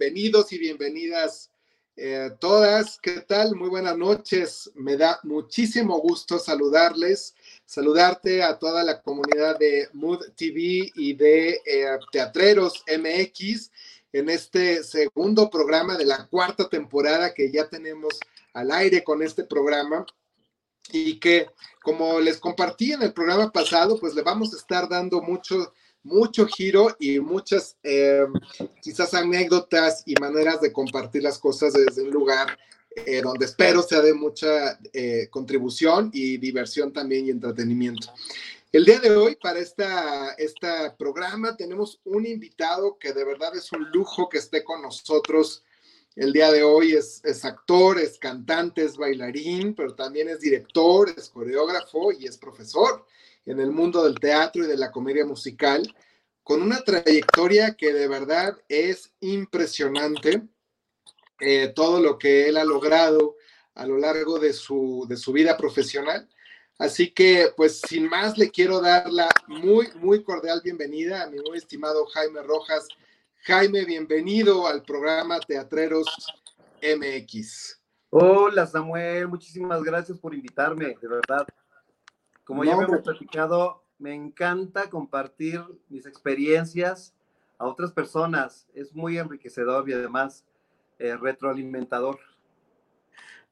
bienvenidos y bienvenidas eh, todas. ¿Qué tal? Muy buenas noches. Me da muchísimo gusto saludarles, saludarte a toda la comunidad de Mood TV y de eh, Teatreros MX en este segundo programa de la cuarta temporada que ya tenemos al aire con este programa y que como les compartí en el programa pasado, pues le vamos a estar dando mucho mucho giro y muchas eh, quizás anécdotas y maneras de compartir las cosas desde un lugar eh, donde espero sea de mucha eh, contribución y diversión también y entretenimiento. El día de hoy, para este programa, tenemos un invitado que de verdad es un lujo que esté con nosotros. El día de hoy es, es actor, es cantante, es bailarín, pero también es director, es coreógrafo y es profesor en el mundo del teatro y de la comedia musical, con una trayectoria que de verdad es impresionante, eh, todo lo que él ha logrado a lo largo de su, de su vida profesional. Así que, pues, sin más, le quiero dar la muy, muy cordial bienvenida a mi muy estimado Jaime Rojas. Jaime, bienvenido al programa Teatreros MX. Hola Samuel, muchísimas gracias por invitarme, de verdad. Como ya hemos platicado, me encanta compartir mis experiencias a otras personas. Es muy enriquecedor y además eh, retroalimentador.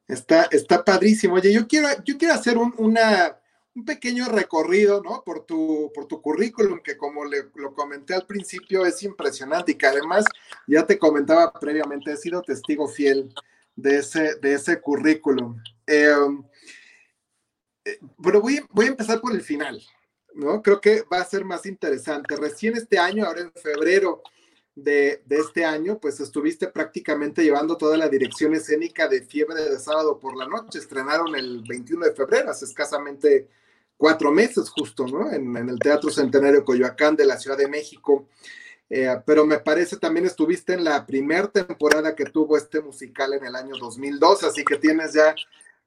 Está, está padrísimo. Oye, yo quiero, yo quiero hacer un, una, un pequeño recorrido, ¿no? Por tu, por tu currículum, que como le, lo comenté al principio, es impresionante y que además, ya te comentaba previamente, he sido testigo fiel de ese, de ese currículum. Eh, pero voy, voy a empezar por el final, ¿no? Creo que va a ser más interesante. Recién este año, ahora en febrero de, de, este año, pues estuviste prácticamente llevando toda la dirección escénica de Fiebre de Sábado por la Noche. Estrenaron el 21 de febrero, hace escasamente cuatro meses justo, ¿no? En, en el Teatro Centenario Coyoacán de la Ciudad de México. Eh, pero me parece también estuviste en la primera temporada que tuvo este musical en el año 2002, así que tienes ya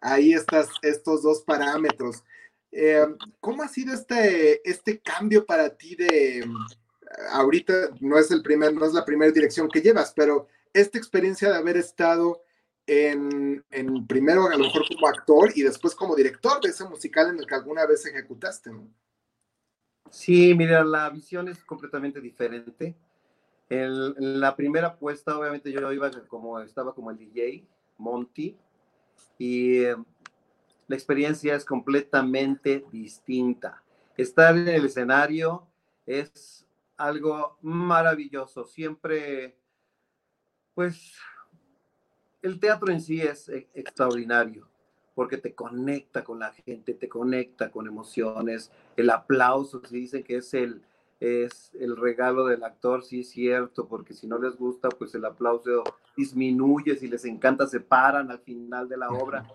ahí estás, estos dos parámetros. Eh, ¿Cómo ha sido este, este cambio para ti de, ahorita no es, el primer, no es la primera dirección que llevas, pero esta experiencia de haber estado en, en, primero a lo mejor como actor y después como director de ese musical en el que alguna vez ejecutaste, ¿no? Sí, mira, la visión es completamente diferente. en la primera apuesta, obviamente yo iba como, estaba como el DJ, Monty, y eh, la experiencia es completamente distinta. Estar en el escenario es algo maravilloso. Siempre, pues, el teatro en sí es e, extraordinario porque te conecta con la gente, te conecta con emociones. El aplauso, si dicen que es el, es el regalo del actor, sí es cierto, porque si no les gusta, pues el aplauso disminuye, si les encanta, se paran al final de la obra.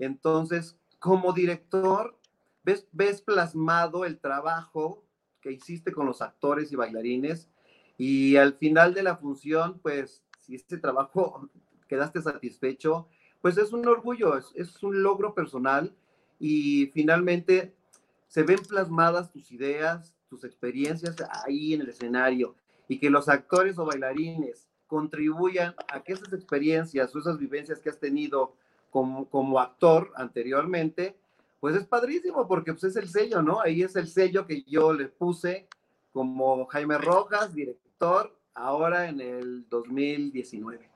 Entonces, como director, ves, ves plasmado el trabajo que hiciste con los actores y bailarines y al final de la función, pues si este trabajo quedaste satisfecho, pues es un orgullo, es, es un logro personal y finalmente se ven plasmadas tus ideas, tus experiencias ahí en el escenario y que los actores o bailarines contribuyan a que esas experiencias o esas vivencias que has tenido como, como actor anteriormente, pues es padrísimo porque pues es el sello, ¿no? Ahí es el sello que yo le puse como Jaime Rojas, director, ahora en el 2019.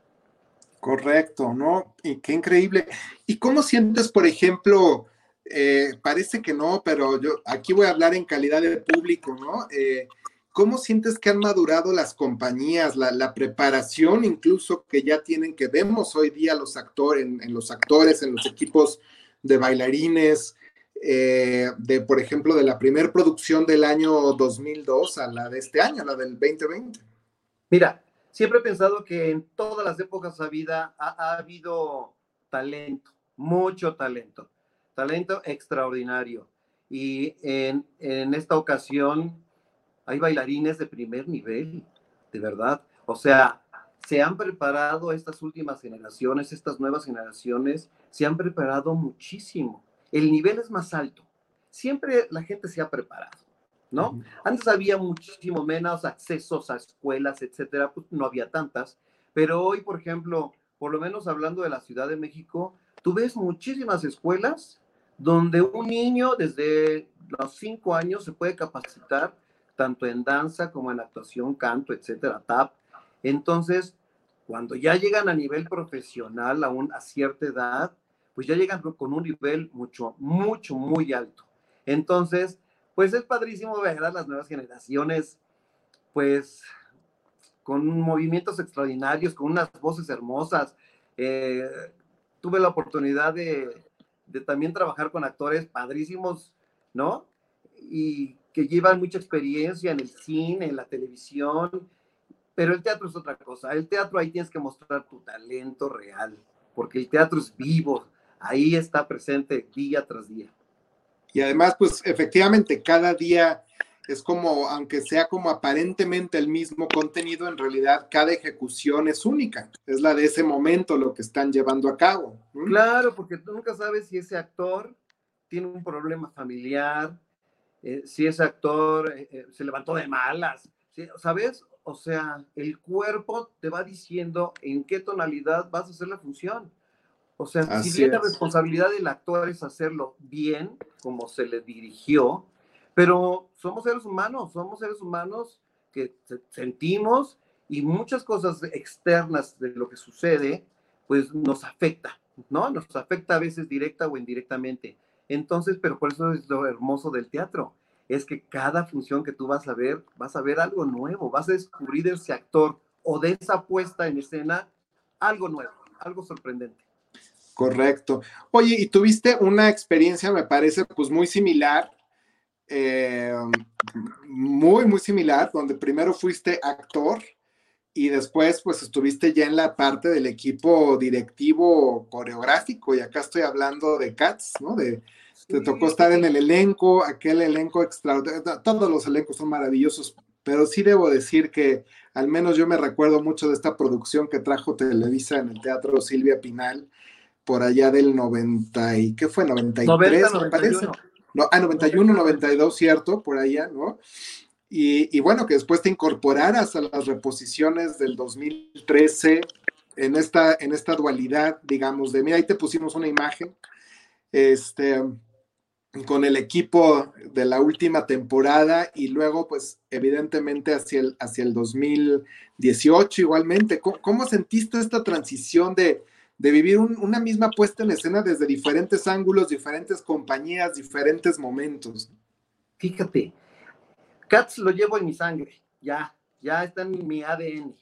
Correcto, ¿no? Y qué increíble. ¿Y cómo sientes, por ejemplo, eh, parece que no, pero yo aquí voy a hablar en calidad de público, ¿no? Eh, ¿Cómo sientes que han madurado las compañías, la, preparación incluso que ya tienen, que vemos hoy día los actores, en, los actores, en los equipos de bailarines, eh, de, por ejemplo, de la primera producción del año 2002 a la de este año, la del 2020? Mira, siempre he pensado que en todas las épocas de vida ha habido talento, mucho talento talento extraordinario. Y en, en, esta ocasión hay bailarines de primer nivel, de verdad. O sea, se han preparado estas últimas generaciones, estas nuevas generaciones, se han preparado muchísimo. El nivel es más alto. Siempre la gente se ha preparado, ¿no? Antes había muchísimo menos accesos a escuelas, etcétera, pues no había tantas, Pero hoy, por ejemplo, por lo menos hablando de la Ciudad de México, tú ves muchísimas escuelas donde un niño desde los cinco años se puede capacitar tanto en danza como en actuación, canto, etcétera, tap. Entonces, cuando ya llegan a nivel profesional, aún a cierta edad, pues ya llegan con un nivel mucho, mucho, muy alto. Entonces, pues es padrísimo ver a las nuevas generaciones, pues con movimientos extraordinarios, con unas voces hermosas. Eh, tuve la oportunidad de, de también trabajar con actores padrísimos, ¿no? Y que llevan mucha experiencia en el cine, en la televisión, pero el teatro es otra cosa. El teatro ahí tienes que mostrar tu talento real, porque el teatro es vivo, ahí está presente día tras día. Y además, pues efectivamente, cada día es como, aunque sea como aparentemente el mismo contenido, en realidad cada ejecución es única. Es la de ese momento lo que están llevando a cabo. Claro, porque tú nunca sabes si ese actor tiene un problema familiar, eh, si ese actor eh, eh, se levantó de malas, ¿sabes? O sea, el cuerpo te va diciendo en qué tonalidad vas a hacer la función. O sea, si bien la responsabilidad del actor es hacerlo bien, como se le dirigió, pero somos seres humanos, somos seres humanos que sentimos y muchas cosas externas de lo que sucede, pues nos afecta, ¿no? Nos afecta a veces directa o indirectamente. Entonces, pero por eso es lo hermoso del teatro, es que cada función que tú vas a ver, vas a ver algo nuevo, vas a descubrir de ese actor o de esa puesta en escena algo nuevo, algo sorprendente. Correcto. Oye, y tuviste una experiencia, me parece, pues muy similar eh, muy, muy similar, donde primero fuiste actor y después pues estuviste ya en la parte del equipo directivo coreográfico. Y acá estoy hablando de Cats, ¿no? De, te tocó estar en el elenco, aquel elenco extraordinario, todos los elencos son maravillosos, pero sí debo decir que al menos yo me recuerdo mucho de esta producción que trajo Televisa en el Teatro Silvia Pinal por allá del 90 y ¿qué fue? 93, 90, me parece no, ah, 91, 92, cierto, por allá, ¿no? Y, bueno, que después te incorporaras a las reposiciones del 2013 en esta, en esta dualidad, digamos, de, mira, ahí te pusimos una imagen, este, con el equipo de la última temporada y luego, pues, evidentemente hacia el, hacia el 2018 igualmente. ¿Cómo sentiste esta transición de, de vivir una misma puesta en escena desde diferentes ángulos, diferentes compañías, diferentes momentos. Fíjate, Cats lo llevo en mi sangre, ya, ya está en mi ADN,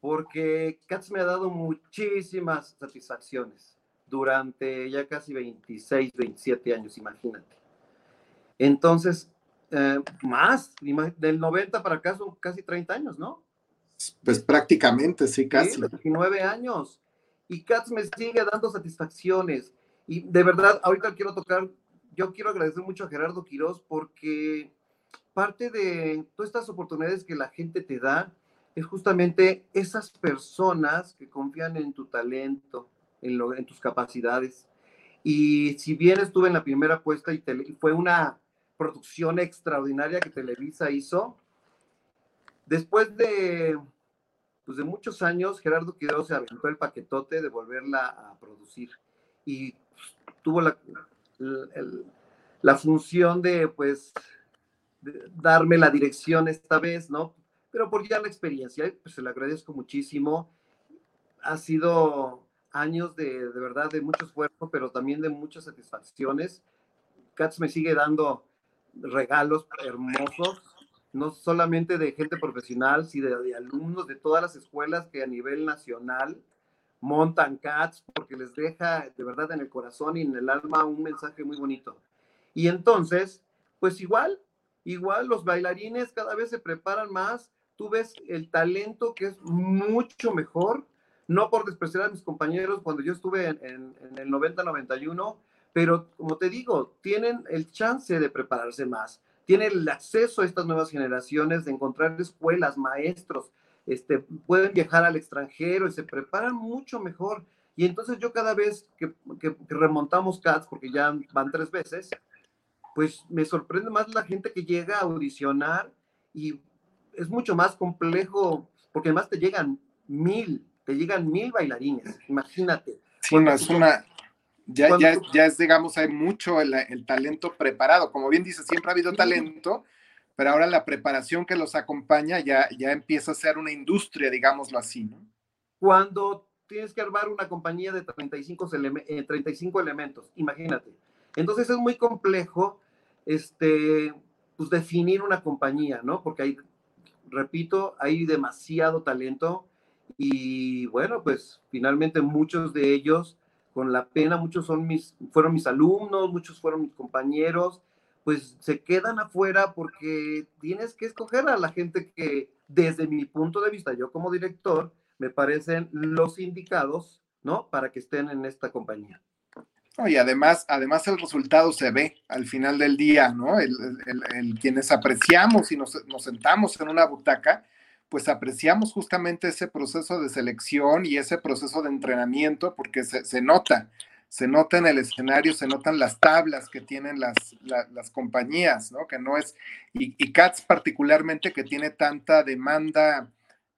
porque Cats me ha dado muchísimas satisfacciones durante ya casi 26, 27 años, imagínate. Entonces, eh, más, del 90 para acá son casi 30 años, ¿no? Pues prácticamente, sí, casi. 29 años y Cats me sigue dando satisfacciones. Y de verdad, ahorita quiero tocar, yo quiero agradecer mucho a Gerardo Quiroz porque parte de todas estas oportunidades que la gente te da es justamente esas personas que confían en tu talento, en, lo, en tus capacidades. Y si bien estuve en la primera puesta y fue una producción extraordinaria que Televisa hizo, después de pues de muchos años Gerardo Quiroz se aventó el paquetote de volverla a producir y tuvo la, la, función de pues darme la dirección esta vez, ¿no? Pero por ya la experiencia, pues se le agradezco muchísimo. Ha sido años de, de verdad de mucho esfuerzo, pero también de muchas satisfacciones. Katz me sigue dando regalos hermosos no solamente de gente profesional, sino de, alumnos de todas las escuelas que a nivel nacional montan CATS porque les deja de verdad en el corazón y en el alma un mensaje muy bonito. Y entonces, pues igual, igual los bailarines cada vez se preparan más, tú ves el talento que es mucho mejor, no por despreciar a mis compañeros cuando yo estuve en, el 90-91, pero como te digo, tienen el chance de prepararse más tiene el acceso a estas nuevas generaciones de encontrar escuelas, maestros, este, pueden viajar al extranjero y se preparan mucho mejor. Y entonces yo cada vez que, remontamos CATS, porque ya van tres veces, pues me sorprende más la gente que llega a audicionar y es mucho más complejo, porque además te llegan mil, te llegan mil bailarines, imagínate. Sí, no, es una, ya, ya, ya, es, digamos, hay mucho el, el, talento preparado. Como bien dice, siempre ha habido talento, pero ahora la preparación que los acompaña ya, ya empieza a ser una industria, digámoslo así, ¿no? Cuando tienes que armar una compañía de 35, 35 eh, elementos, imagínate. Entonces es muy complejo este, pues definir una compañía, ¿no? Porque hay, repito, hay demasiado talento y bueno, pues finalmente muchos de ellos, con la pena, muchos son mis, fueron mis alumnos, muchos fueron mis compañeros, pues se quedan afuera porque tienes que escoger a la gente que desde mi punto de vista, yo como director, me parecen los indicados, ¿no? Para que estén en esta compañía. y además, además el resultado se ve al final del día, ¿no? El, quienes apreciamos y nos, nos, sentamos en una butaca, pues apreciamos justamente ese proceso de selección y ese proceso de entrenamiento porque se, se nota, se nota en el escenario, se notan las tablas que tienen las, las compañías, ¿no? Que no es, y, CATS particularmente que tiene tanta demanda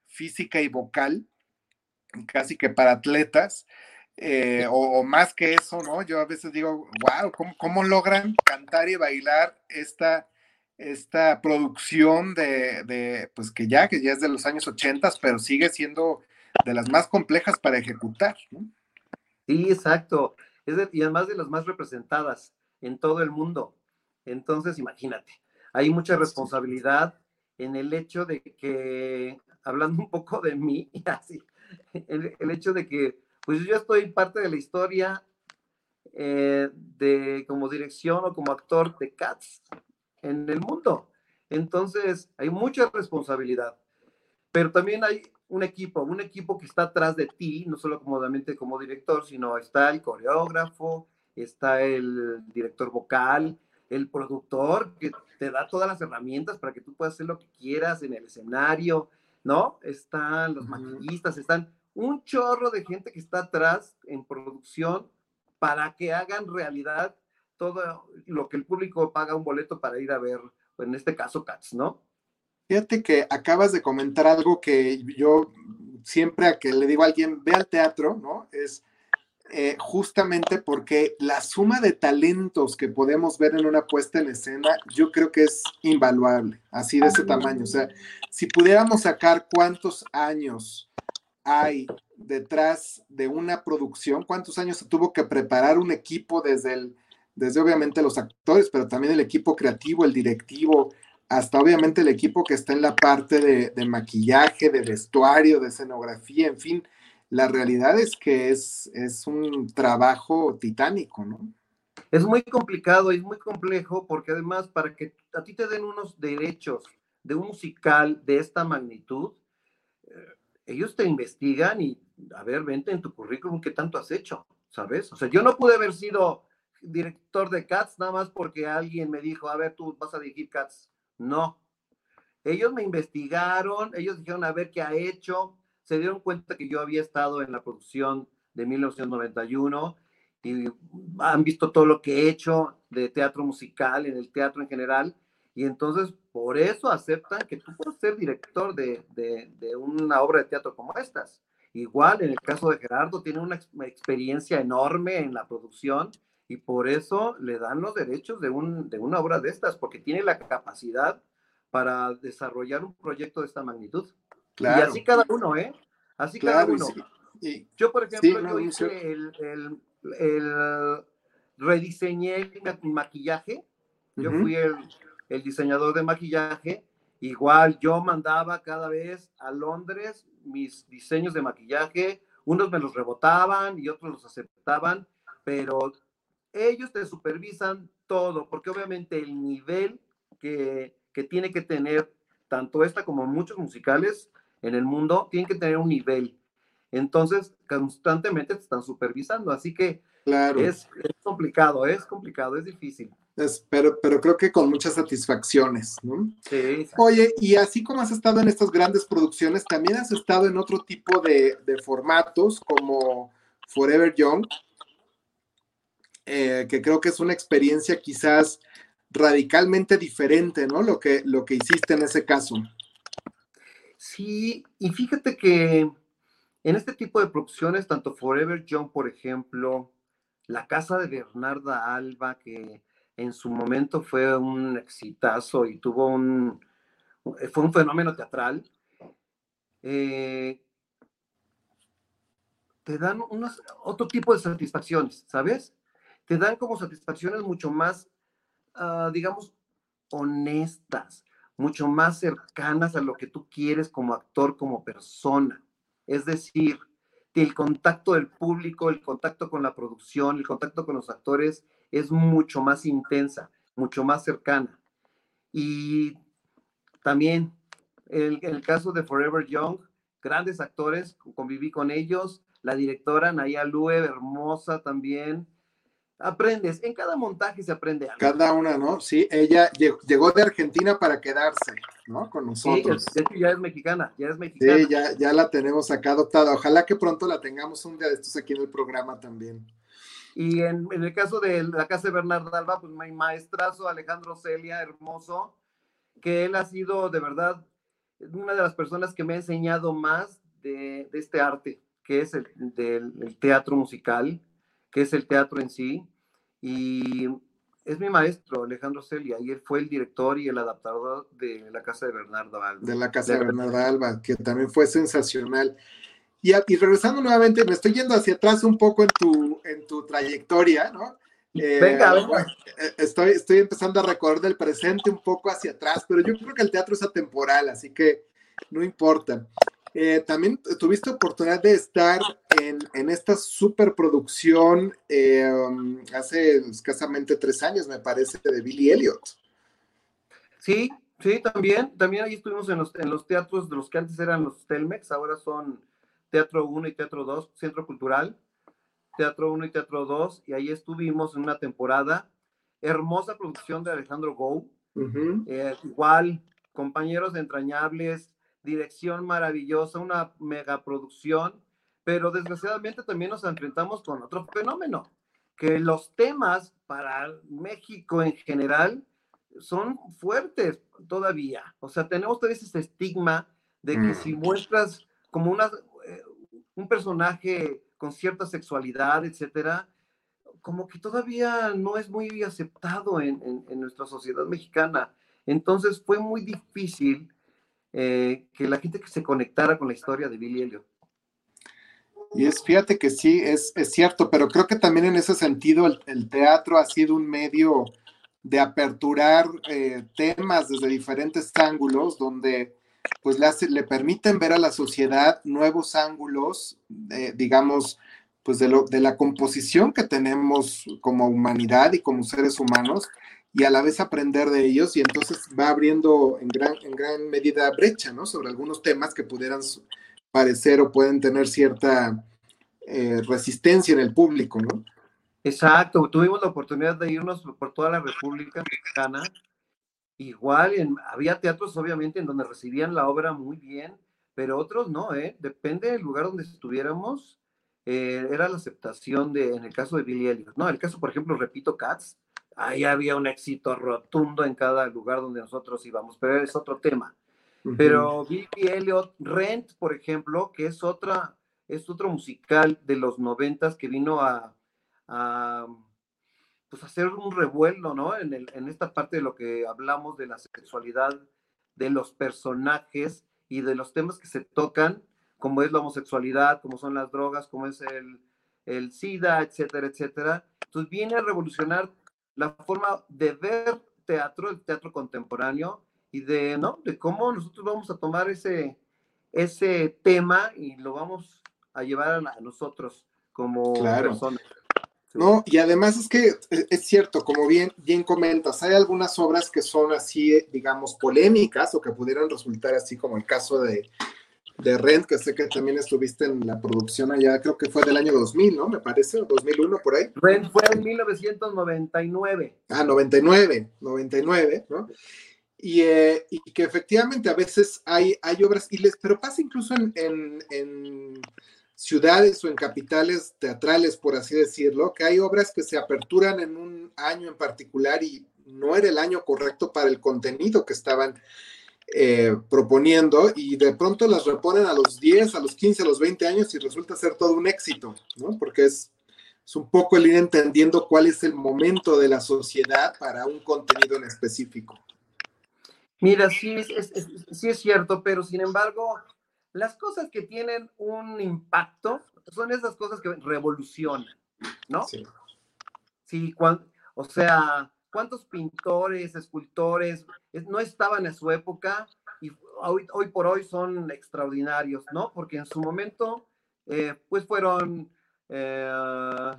física y vocal, casi que para atletas, eh, o, más que eso, ¿no? Yo a veces digo, wow, ¿cómo, logran cantar y bailar esta, esta producción de, pues que ya, que ya es de los años 80, pero sigue siendo de las más complejas para ejecutar, ¿no? Sí, exacto. y además de las más representadas en todo el mundo. Entonces, imagínate, hay mucha responsabilidad en el hecho de que, hablando un poco de mí, así, el, hecho de que, pues yo estoy parte de la historia eh, de como dirección o como actor de Cats en el mundo. Entonces, hay mucha responsabilidad, pero también hay un equipo, un equipo que está atrás de ti, no solo comodamente como director, sino está el coreógrafo, está el director vocal, el productor que te da todas las herramientas para que tú puedas hacer lo que quieras en el escenario, ¿no? Están los maquillistas, están un chorro de gente que está atrás en producción para que hagan realidad todo lo que el público paga un boleto para ir a ver, en este caso Cats, ¿no? Fíjate que acabas de comentar algo que yo siempre a que le digo a alguien, ve al teatro, ¿no? Es eh, justamente porque la suma de talentos que podemos ver en una puesta en escena, yo creo que es invaluable, así de ese tamaño. O sea, si pudiéramos sacar cuántos años hay detrás de una producción, cuántos años se tuvo que preparar un equipo desde el, desde obviamente los actores, pero también el equipo creativo, el directivo, hasta obviamente el equipo que está en la parte de, maquillaje, de vestuario, de escenografía, en fin, la realidad es que es, es un trabajo titánico, ¿no? Es muy complicado es muy complejo porque además para que a ti te den unos derechos de un musical de esta magnitud, eh, ellos te investigan y, a ver, vente en tu currículum, ¿qué tanto has hecho? ¿Sabes? O sea, yo no pude haber sido director de Cats nada más porque alguien me dijo, a ver, tú vas a dirigir Cats. No. Ellos me investigaron, ellos dijeron, a ver qué ha hecho, se dieron cuenta que yo había estado en la producción de 1991 y han visto todo lo que he hecho de teatro musical, en el teatro en general, y entonces por eso aceptan que tú puedes ser director de, de, una obra de teatro como estas. Igual en el caso de Gerardo, tiene una experiencia enorme en la producción y por eso le dan los derechos de, un, de una obra de estas, porque tiene la capacidad para desarrollar un proyecto de esta magnitud. Y así cada uno, ¿eh? Así cada uno. yo, por ejemplo, yo hice el, el, el, rediseñé mi maquillaje. Yo fui el, el diseñador de maquillaje. Igual yo mandaba cada vez a Londres mis diseños de maquillaje. Unos me los rebotaban y otros los aceptaban, pero ellos te supervisan todo, porque obviamente el nivel que, que tiene que tener tanto esta como muchos musicales en el mundo tienen que tener un nivel. Entonces, constantemente te están supervisando, así que claro. es, complicado, es complicado, es difícil. pero, pero creo que con muchas satisfacciones, ¿no? Sí, Oye, y así como has estado en estas grandes producciones, también has estado en otro tipo de, formatos como Forever Young, eh, que creo que es una experiencia quizás radicalmente diferente, ¿no? Lo que, lo que hiciste en ese caso. Sí, y fíjate que en este tipo de producciones, tanto Forever Young, por ejemplo, La Casa de Bernarda Alba, que en su momento fue un exitazo y tuvo un, fue un fenómeno teatral, eh, te dan unos, otro tipo de satisfacciones, ¿sabes? Te dan como satisfacciones mucho más, ah, digamos, honestas, mucho más cercanas a lo que tú quieres como actor, como persona. Es decir, el contacto del público, el contacto con la producción, el contacto con los actores es mucho más intensa, mucho más cercana. Y también el, el caso de Forever Young, grandes actores, conviví con ellos, la directora Naya Lue, hermosa también, aprendes, en cada montaje se aprende algo. Cada una, ¿no? Sí, ella llegó de Argentina para quedarse, ¿no? Con nosotros. Sí, ya es mexicana, ya es mexicana. Sí, ya, ya la tenemos acá adoptada. Ojalá que pronto la tengamos un día de estos aquí en el programa también. Y en, en el caso de la casa de Bernardo Alba, pues mi maestrazo Alejandro Celia, hermoso, que él ha sido de verdad una de las personas que me ha enseñado más de, de este arte, que es el del teatro musical que es el teatro en sí. Y es mi maestro, Alejandro Celia, y él fue el director y el adaptador de La Casa de Bernardo Alba. De La Casa de, Bernardo Alba, que también fue sensacional. Y, y, regresando nuevamente, me estoy yendo hacia atrás un poco en tu, en tu trayectoria, ¿no? Eh, venga, venga. Eh, estoy, estoy empezando a recordar el presente un poco hacia atrás, pero yo creo que el teatro es atemporal, así que no importa. Eh, también tuviste oportunidad de estar en, en esta superproducción eh, hace escasamente tres años, me parece, de Billy Elliot. Sí, sí, también. También ahí estuvimos en los, en los teatros de los que antes eran los Telmex, ahora son Teatro 1 y Teatro 2, Centro Cultural, Teatro 1 y Teatro 2, y ahí estuvimos en una temporada. Hermosa producción de Alejandro Gou. Eh, igual, compañeros entrañables, dirección maravillosa, una megaproducción, pero desgraciadamente también nos enfrentamos con otro fenómeno, que los temas para México en general son fuertes todavía. O sea, tenemos todavía ese estigma de que si mm. muestras como una, eh, un personaje con cierta sexualidad, etcétera, como que todavía no es muy aceptado en, en nuestra sociedad mexicana. Entonces fue muy difícil eh, que la gente que se conectara con la historia de Billy Elliot. Y es, fíjate que sí, es, es cierto, pero creo que también en ese sentido el, teatro ha sido un medio de aperturar eh, temas desde diferentes ángulos, donde pues le, le, permiten ver a la sociedad nuevos ángulos, eh, digamos, pues de, lo, de la composición que tenemos como humanidad y como seres humanos, y a la vez aprender de ellos y entonces va abriendo en gran, en gran medida brecha, ¿no? Sobre algunos temas que pudieran parecer o pueden tener cierta eh, resistencia en el público, ¿no? Exacto, tuvimos la oportunidad de irnos por toda la República Mexicana. Igual había teatros, obviamente, en donde recibían la obra muy bien, pero otros no, ¿eh? Depende del lugar donde estuviéramos, eh, era la aceptación de, en el caso de Billy Elliot, ¿no? El caso, por ejemplo, repito, Cats, ahí había un éxito rotundo en cada lugar donde nosotros íbamos, pero es otro tema. Pero Billy Elliot, Rent, por ejemplo, que es otra, es otro musical de los noventas que vino a, a pues hacer un revuelo, ¿no? En, el, en esta parte de lo que hablamos de la sexualidad de los personajes y de los temas que se tocan, como es la homosexualidad, como son las drogas, como es el, el SIDA, etcétera, etcétera. Entonces viene a revolucionar la forma de ver teatro, el teatro contemporáneo, y de, ¿no? De cómo nosotros vamos a tomar ese, ese tema y lo vamos a llevar a, nosotros como personas. No, y además es que e, es cierto, como bien, bien comentas, hay algunas obras que son así, digamos, polémicas o que pudieran resultar así como el caso de de Rent, que sé que también estuviste en la producción allá, creo que fue del año 2000, ¿no? Me parece, 2001 por ahí. Rent fue en 1999. Ah, 99, 99, ¿no? Y, eh, y que efectivamente a veces hay, hay obras, y les, pero pasa incluso en, en, en ciudades o en capitales teatrales, por así decirlo, que hay obras que se aperturan en un año en particular y no era el año correcto para el contenido que estaban eh, proponiendo y de pronto las reponen a los 10, a los 15, a los 20 años y resulta ser todo un éxito, ¿no? Porque es, es un poco el ir entendiendo cuál es el momento de la sociedad para un contenido en específico. Mira, sí es, sí es cierto, pero sin embargo, las cosas que tienen un impacto son esas cosas que revolucionan, ¿no? Sí. Sí, o sea, ¿cuántos pintores, escultores no estaban en su época y hoy, hoy por hoy son extraordinarios, ¿no? Porque en su momento, eh, pues fueron eh,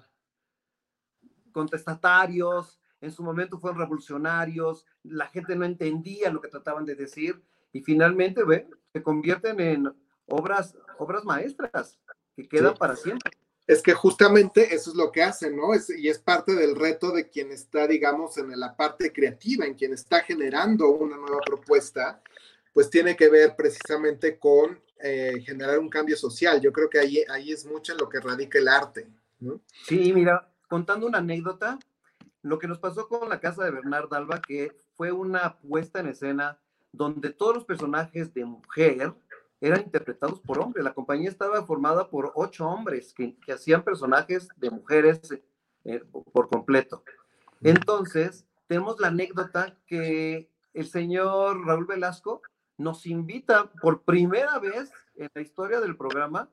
contestatarios, en su momento fueron revolucionarios, la gente no entendía lo que trataban de decir y finalmente ve, se convierten en obras, obras maestras que quedan para siempre. Es que justamente eso es lo que hacen, ¿no? y es parte del reto de quien está, digamos, en la parte creativa, en quien está generando una nueva propuesta, pues tiene que ver precisamente con eh, generar un cambio social. Yo creo que ahí, ahí es mucho en lo que radica el arte, ¿no? Sí, mira, contando una anécdota, lo que nos pasó con la casa de Bernard Alba, que fue una puesta en escena donde todos los personajes de mujer eran interpretados por hombres. La compañía estaba formada por ocho hombres que, hacían personajes de mujeres eh, por completo. Entonces, tenemos la anécdota que el señor Raúl Velasco nos invita por primera vez en la historia del programa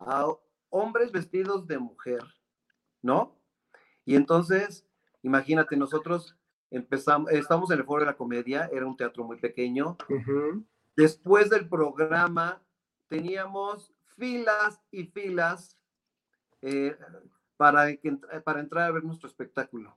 a hombres vestidos de mujer, ¿no? Y entonces, imagínate, nosotros empezamos, estamos en el Foro de la Comedia, era un teatro muy pequeño. Después del programa teníamos filas y filas eh, para, para entrar a ver nuestro espectáculo.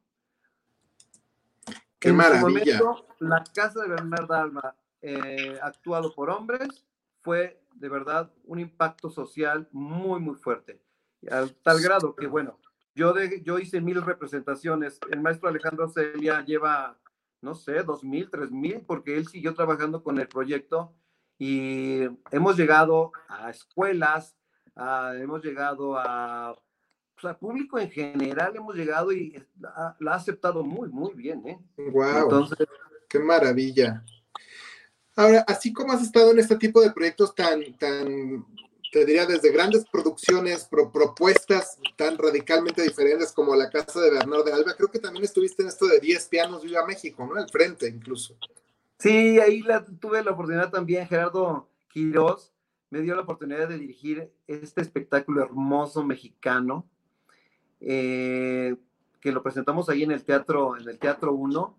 ¡Qué maravilla! la casa de Bernarda Alma, eh, actuado por hombres, fue de verdad un impacto social muy, muy fuerte. Al tal grado que, bueno, yo, de, yo hice mil representaciones. El maestro Alejandro Celia lleva, no sé, dos mil, tres mil, porque él siguió trabajando con el proyecto y hemos llegado a escuelas, hemos llegado a, pues, público en general, hemos llegado y la, ha aceptado muy, muy bien. ¿eh? ¡Wow! Entonces, ¡Qué maravilla! Ahora, así como has estado en este tipo de proyectos tan, tan te diría, desde grandes producciones, propuestas tan radicalmente diferentes como la casa de Bernardo de Alba, creo que también estuviste en esto de 10 pianos Viva México, ¿no? Al frente incluso. Sí, ahí tuve la oportunidad también, Gerardo Quirós me dio la oportunidad de dirigir este espectáculo hermoso mexicano, eh, que lo presentamos ahí en el teatro, en el Teatro 1,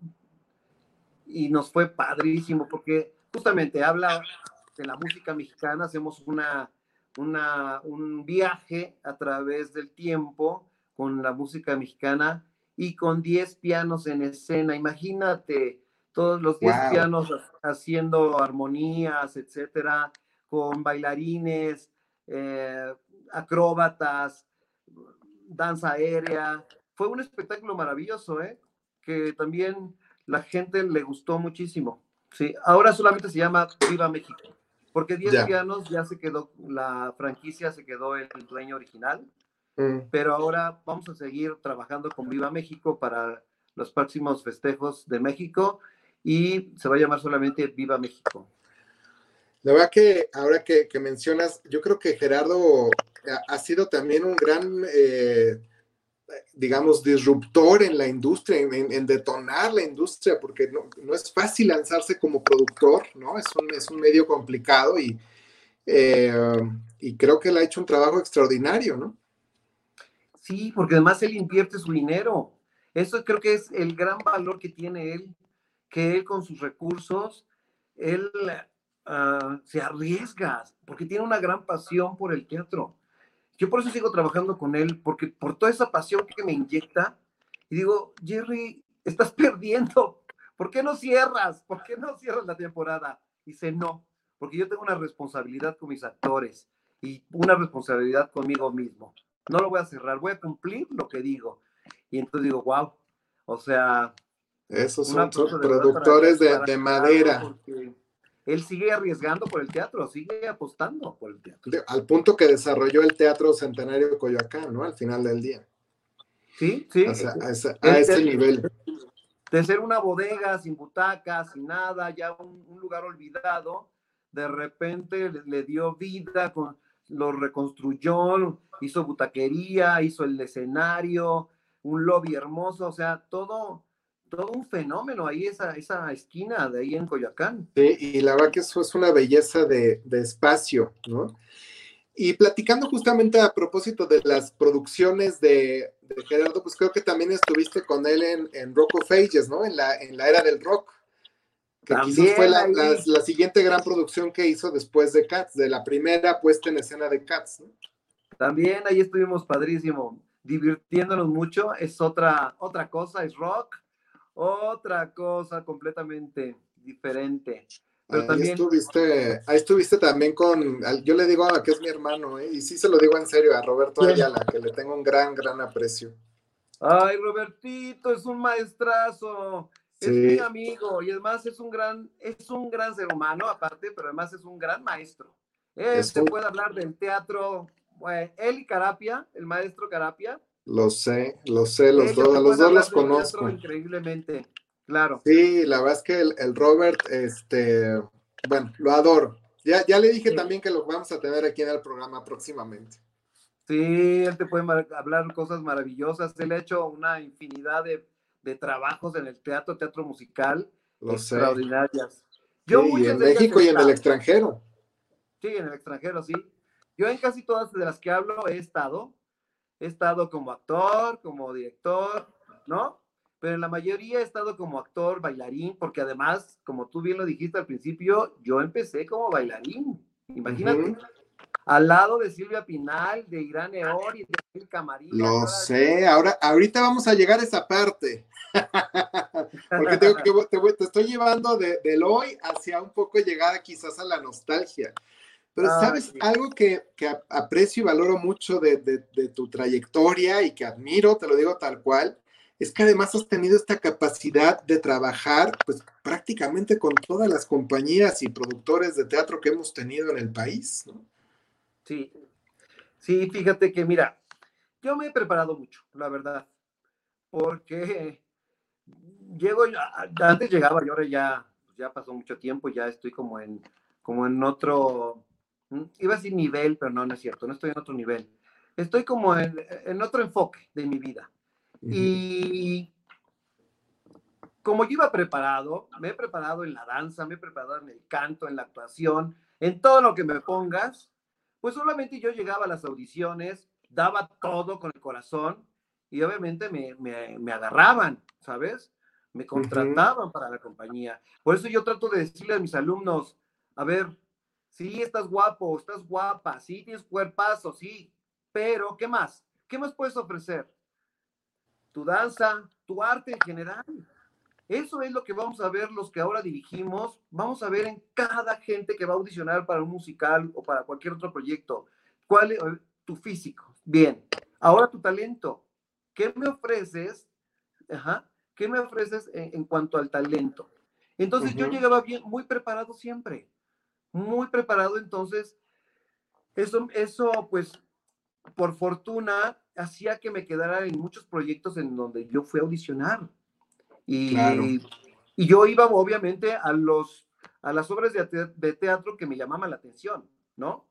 y nos fue padrísimo, porque justamente habla de la música mexicana, hacemos una un viaje a través del tiempo con la música mexicana y con 10 pianos en escena. Imagínate, todos los 10 pianos haciendo armonías, etcétera, con bailarines, eh, acróbatas, danza aérea. Fue un espectáculo maravilloso, ¿eh? Que también la gente le gustó muchísimo. Sí, ahora solamente se llama Viva México. Porque 10 pianos ya se quedó, la franquicia se quedó el dueño original, mm. pero ahora vamos a seguir trabajando con Viva México para los próximos festejos de México y se va a llamar solamente Viva México. La verdad que ahora que, mencionas, yo creo que Gerardo ha, sido también un gran... Eh, digamos, disruptor en la industria, en, detonar la industria, porque no, es fácil lanzarse como productor, ¿no? Es un, es un medio complicado y, eh, y creo que él ha hecho un trabajo extraordinario, ¿no? Sí, porque además él invierte su dinero. Eso creo que es el gran valor que tiene él, que él con sus recursos, él ah, se arriesga, porque tiene una gran pasión por el teatro. Yo por eso sigo trabajando con él, porque por toda esa pasión que me inyecta, y digo, Jerry, estás perdiendo, ¿por qué no cierras? ¿Por qué no cierras la temporada? Dice, no, porque yo tengo una responsabilidad con mis actores y una responsabilidad conmigo mismo. No lo voy a cerrar, voy a cumplir lo que digo. Y entonces digo, wow, o sea... Esos son productores de, madera él sigue arriesgando por el teatro, sigue apostando por el teatro. Al punto que desarrolló el Teatro Centenario de Coyoacán, ¿no? Al final del día. Sí, sí. a, ese, nivel. de ser una bodega sin butacas, sin nada, ya un, lugar olvidado, de repente le, dio vida, con, lo reconstruyó, hizo butaquería, hizo el escenario, un lobby hermoso, o sea, todo, todo un fenómeno ahí, esa, esa esquina de ahí en Coyoacán. Sí, y la verdad que eso es una belleza de, de espacio, ¿no? Y platicando justamente a propósito de las producciones de, Gerardo, pues creo que también estuviste con él en, en, Rock of Ages, ¿no? En la, en la era del rock. Que quizás fue la, la, siguiente gran producción que hizo después de Cats, de la primera puesta en escena de Cats, ¿no? También ahí estuvimos padrísimo, divirtiéndonos mucho. Es otra, otra cosa, es rock, otra cosa completamente diferente ahí, estuviste, ahí estuviste también con, yo le digo a que es mi hermano, ¿eh? y sí se lo digo en serio, a Roberto Ayala, que le tengo un gran, gran aprecio. Ay, Robertito, es un maestrazo, es mi amigo, y además es un gran, es un gran ser humano, aparte, pero además es un gran maestro. Él se puede hablar del teatro, bueno, él y Carapia, el maestro Carapia. Lo sé, lo sé, los dos, a los dos los conozco. Increíblemente. Claro. Sí, la verdad es que el, Robert, este, bueno, lo adoro. Ya, ya le dije también que lo vamos a tener aquí en el programa próximamente. Sí, él te puede hablar cosas maravillosas. Él ha hecho una infinidad de, trabajos en el teatro, teatro musical, lo extraordinarias. Yo sí, en México y en el extranjero. Sí, en el extranjero, sí. Yo en casi todas de las que hablo he estado. He estado como actor, como director, ¿no? pero en la mayoría he estado como actor, bailarín, porque además, como tú bien lo dijiste al principio, yo empecé como bailarín, imagínate. Al lado de Silvia Pinal, de Irán Eor y de Emil Camarillo. Lo sé, ahora, ahorita vamos a llegar a esa parte. porque tengo que, te, estoy llevando de, del hoy hacia un poco llegada quizás a la nostalgia. Pero sabes, algo que, que, aprecio y valoro mucho de, de, tu trayectoria y que admiro, te lo digo tal cual, es que además has tenido esta capacidad de trabajar pues prácticamente con todas las compañías y productores de teatro que hemos tenido en el país, ¿no? Sí, sí, fíjate que mira, yo me he preparado mucho, la verdad, porque llego, antes llegaba y ahora ya, ya pasó mucho tiempo, ya estoy como en, como en otro, iba a decir nivel, pero no, no es cierto, no estoy en otro nivel, estoy como en, en otro enfoque de mi vida. Y como yo iba preparado, me he preparado en la danza, me he preparado en el canto, en la actuación, en todo lo que me pongas, pues solamente yo llegaba a las audiciones, daba todo con el corazón y obviamente me, me, agarraban, ¿sabes? Me contrataban para la compañía. Por eso yo trato de decirle a mis alumnos, a ver, sí, estás guapo, estás guapa, sí, tienes cuerpazo, sí, pero ¿qué más? ¿Qué más puedes ofrecer? tu danza, tu arte en general. Eso es lo que vamos a ver los que ahora dirigimos, vamos a ver en cada gente que va a audicionar para un musical o para cualquier otro proyecto. ¿Cuál es tu físico? Bien. Ahora tu talento. ¿Qué me ofreces? Ajá. ¿Qué me ofreces en, cuanto al talento? Entonces yo llegaba bien, muy preparado siempre. Muy preparado, entonces, eso, eso pues, por fortuna, hacía que me quedara en muchos proyectos en donde yo fui a audicionar. Y, y yo iba obviamente a, los, a las obras de, teatro que me llamaban la atención, ¿no?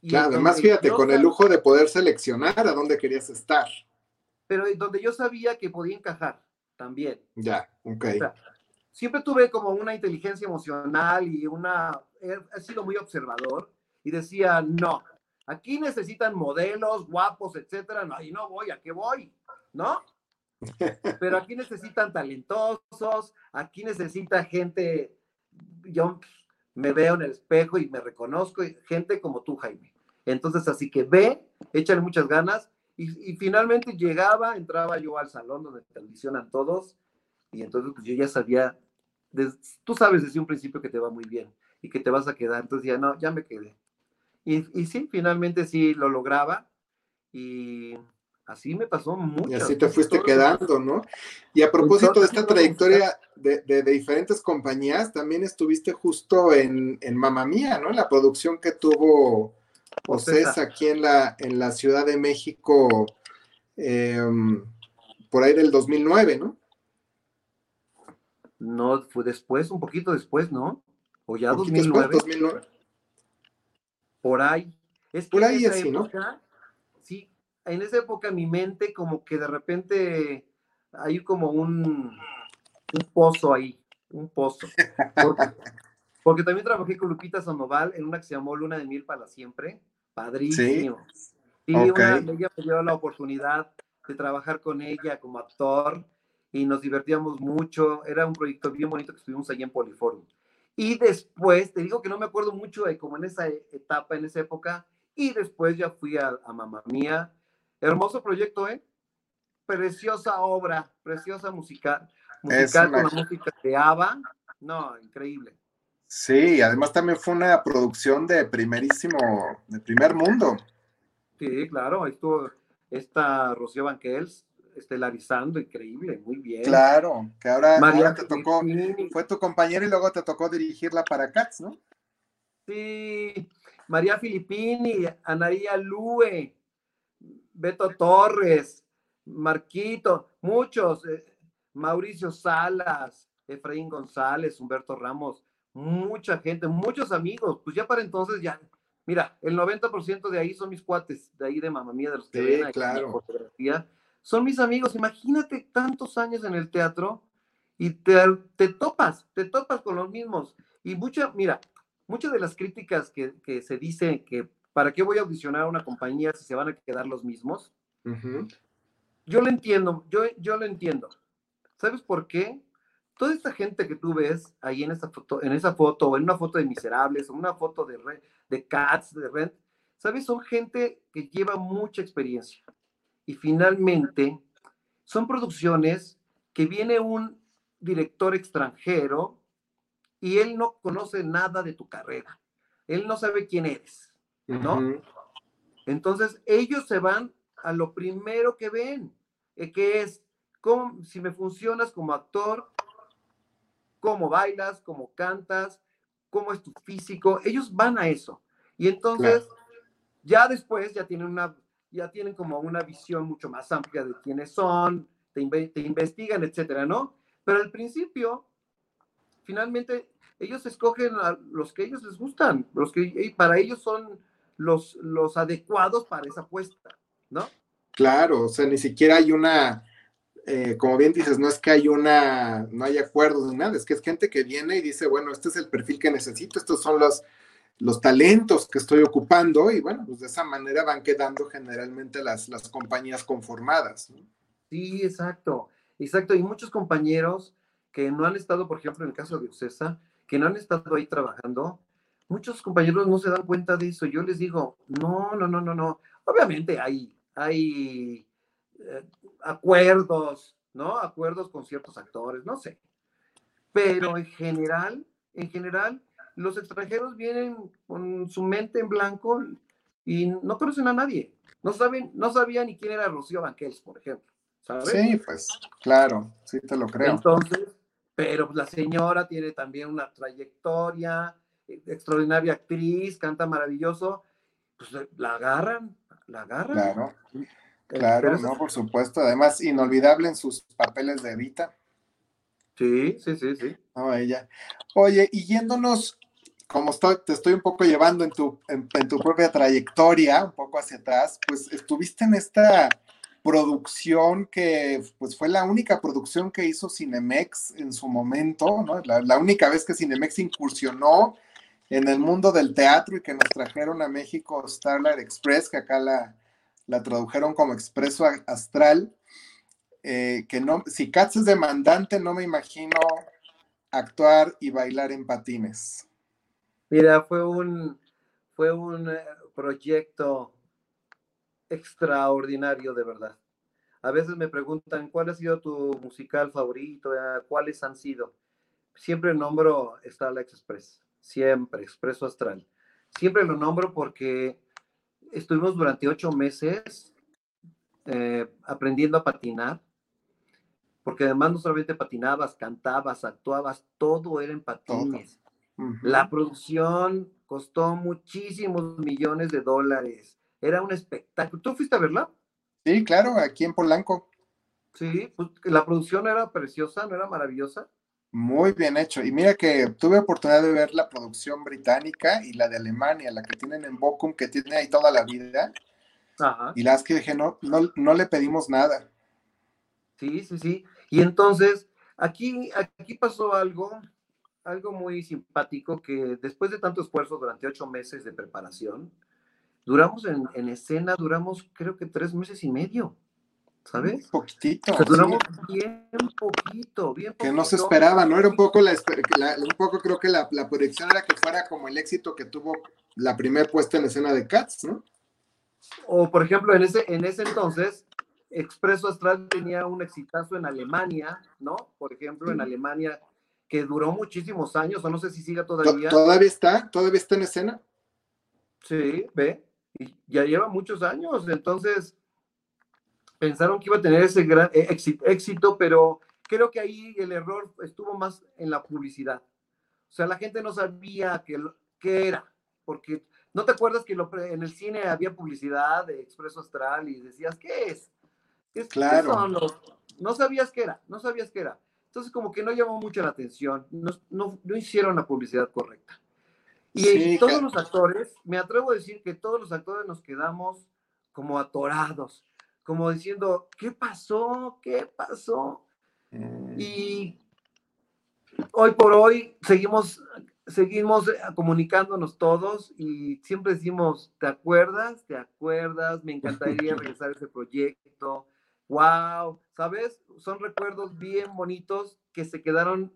claro, además fíjate, con el lujo de poder seleccionar a dónde querías estar. Pero donde yo sabía que podía encajar también. Ya, ok. Siempre tuve como una inteligencia emocional y una, he sido muy observador y decía, no, Aquí necesitan modelos guapos, etcétera. No, ahí no voy, ¿a qué voy? ¿No? Pero aquí necesitan talentosos, aquí necesita gente, yo me veo en el espejo y me reconozco, gente como tú, Jaime. Entonces, así que ve, échale muchas ganas. Y, finalmente llegaba, entraba yo al salón donde te audicionan todos, y entonces pues yo ya sabía, tú sabes desde un principio que te va muy bien y que te vas a quedar. Entonces ya no, ya me quedé. Y, sí, finalmente sí lo lograba. Y así me pasó mucho. Y así te fuiste quedando, ¿no? Y a propósito de esta trayectoria de, diferentes compañías, también estuviste justo en, en Mamá Mía, ¿no? En la producción que tuvo Ocesa aquí en la, en la Ciudad de México, em, por ahí del 2009, ¿no? No, fue después, un poquito después, ¿no? O ya 2009. 2009. Por ahí. Es Por ahí así, ¿no? Sí, en esa época mi mente como que de repente hay como un, un pozo ahí, un pozo. Porque, también trabajé con Lupita Sandoval en una que se llamó Luna de Miel para siempre. Padrísimo. Y ella me dio la oportunidad de trabajar con ella como actor y nos divertíamos mucho. Era un proyecto bien bonito que estuvimos allí en Poliforum. Y después, te digo que no me acuerdo mucho de como en esa etapa, en esa época, y después ya fui a, a Mamá Mía. Hermoso proyecto, ¿eh? Preciosa obra, preciosa musical, musical con la música de ABBA. No, increíble. Sí, además también fue una producción de primerísimo, de primer mundo. Sí, claro, ahí estuvo esta Rocío Banquels estelarizando, increíble, muy bien. Claro, que ahora, María te tocó, fue tu compañero y luego te tocó dirigirla para Cats, ¿no? Sí, María Filippini, Anaría Lue, Beto Torres, Marquito, muchos, eh, Mauricio Salas, Efraín González, Humberto Ramos, mucha gente, muchos amigos, pues ya para entonces ya, mira, el 90% de ahí son mis cuates, de ahí de mamá mía, de los que ven claro. fotografía, son mis amigos, imagínate tantos años en el teatro y te, te topas, te topas con los mismos. Y mucha, mira, muchas de las críticas que, que, se dice que para qué voy a audicionar a una compañía si se van a quedar los mismos, yo lo entiendo, yo, yo lo entiendo. ¿Sabes por qué? toda esta gente que tú ves ahí en esa foto, en esa foto, o en una foto de Miserables, o una foto de, de Cats, de Rent, ¿sabes? Son gente que lleva mucha experiencia. Y finalmente, son producciones que viene un director extranjero y él no conoce nada de tu carrera. Él no sabe quién eres, ¿no? Entonces, ellos se van a lo primero que ven, eh, que es cómo, si me funcionas como actor, cómo bailas, cómo cantas, cómo es tu físico, ellos van a eso. Y entonces, ya después, ya tienen una, ya tienen como una visión mucho más amplia de quiénes son, te, te investigan, etcétera, ¿no? Pero al principio, finalmente, ellos escogen a los que ellos les gustan, los que para ellos son los, los adecuados para esa apuesta, ¿no? Claro, o sea, ni siquiera hay una, eh, como bien dices, no es que hay una, no hay acuerdo ni nada, es que es gente que viene y dice, bueno, este es el perfil que necesito, estos son los, los talentos que estoy ocupando y bueno, pues de esa manera van quedando generalmente las, las compañías conformadas. Sí, exacto, exacto. Y muchos compañeros que no han estado, por ejemplo, en el caso de Ucesa, que no han estado ahí trabajando, muchos compañeros no se dan cuenta de eso. Yo les digo, no, no, no, no, no. Obviamente hay, hay eh, acuerdos, ¿no? Acuerdos con ciertos actores, no sé. Pero en general, en general, los extranjeros vienen con su mente en blanco y no conocen a nadie. No saben, no sabían ni quién era Rocío Banquels, por ejemplo. ¿sabes? Sí, pues, claro, sí te lo creo. Entonces, pero la señora tiene también una trayectoria, extraordinaria actriz, canta maravilloso, pues la agarran, la agarran. Claro. Claro, no, por supuesto. Además, inolvidable en sus papeles de Evita. Sí, sí, sí, sí. No, ella. Oye, y yéndonos, como estoy, te estoy un poco llevando en tu, en, tu propia trayectoria, un poco hacia atrás, pues estuviste en esta producción que pues fue la única producción que hizo Cinemex en su momento, ¿no? La, única vez que Cinemex incursionó en el mundo del teatro y que nos trajeron a México Starlight Express, que acá la, la tradujeron como Expreso Astral, eh, que no, si Katz es demandante, no me imagino actuar y bailar en patines. Mira, fue un, fue un eh, proyecto extraordinario, de verdad. A veces me preguntan, ¿cuál ha sido tu musical favorito? Eh, ¿Cuáles han sido? Siempre nombro Starlight Express, siempre, Expreso Astral. Siempre lo nombro porque estuvimos durante ocho meses eh, aprendiendo a patinar, porque además no solamente patinabas, cantabas, actuabas, todo era en patines. La producción costó muchísimos millones de dólares. Era un espectáculo. ¿Tú fuiste a verla? Sí, claro, aquí en Polanco. Sí, pues la producción era preciosa, no era maravillosa. Muy bien hecho. Y mira que tuve oportunidad de ver la producción británica y la de Alemania, la que tienen en Bochum, que tiene ahí toda la vida. Ajá. Y las que dije, no, no, no le pedimos nada. Sí, sí, sí. Y entonces, aquí, aquí pasó algo, algo muy simpático, que después de tanto esfuerzo durante ocho meses de preparación, duramos en, en escena, duramos creo que tres meses y medio. ¿sabes? Un poquitito. duramos bien poquito, bien poquito. Que no se esperaba, ¿no? Era un poco, la, un poco creo que la, la, proyección era que fuera como el éxito que tuvo la primera puesta en escena de Cats, ¿no? O, por ejemplo, en ese, en ese entonces, Expreso Astral tenía un exitazo en Alemania, ¿no? Por ejemplo, en Alemania, que duró muchísimos años, o no sé si siga todavía. ¿Todavía está? ¿Todavía está en escena? Sí, ve, y ya lleva muchos años, entonces pensaron que iba a tener ese gran eh, éxito, pero creo que ahí el error estuvo más en la publicidad. O sea, la gente no sabía qué, qué era, porque no te acuerdas que en el cine había publicidad de Expreso Astral y decías, ¿qué es? claro. no sabías qué era, no sabías qué era. Entonces, como que no llamó mucho la atención, no, no, hicieron la publicidad correcta. Y todos los actores, me atrevo a decir que todos los actores nos quedamos como atorados como diciendo, ¿qué pasó? ¿Qué pasó? Mm. Y hoy por hoy seguimos, seguimos comunicándonos todos y siempre decimos, ¿te acuerdas? ¿Te acuerdas? Me encantaría regresar a ese proyecto. ¡Wow! ¿Sabes? Son recuerdos bien bonitos que se quedaron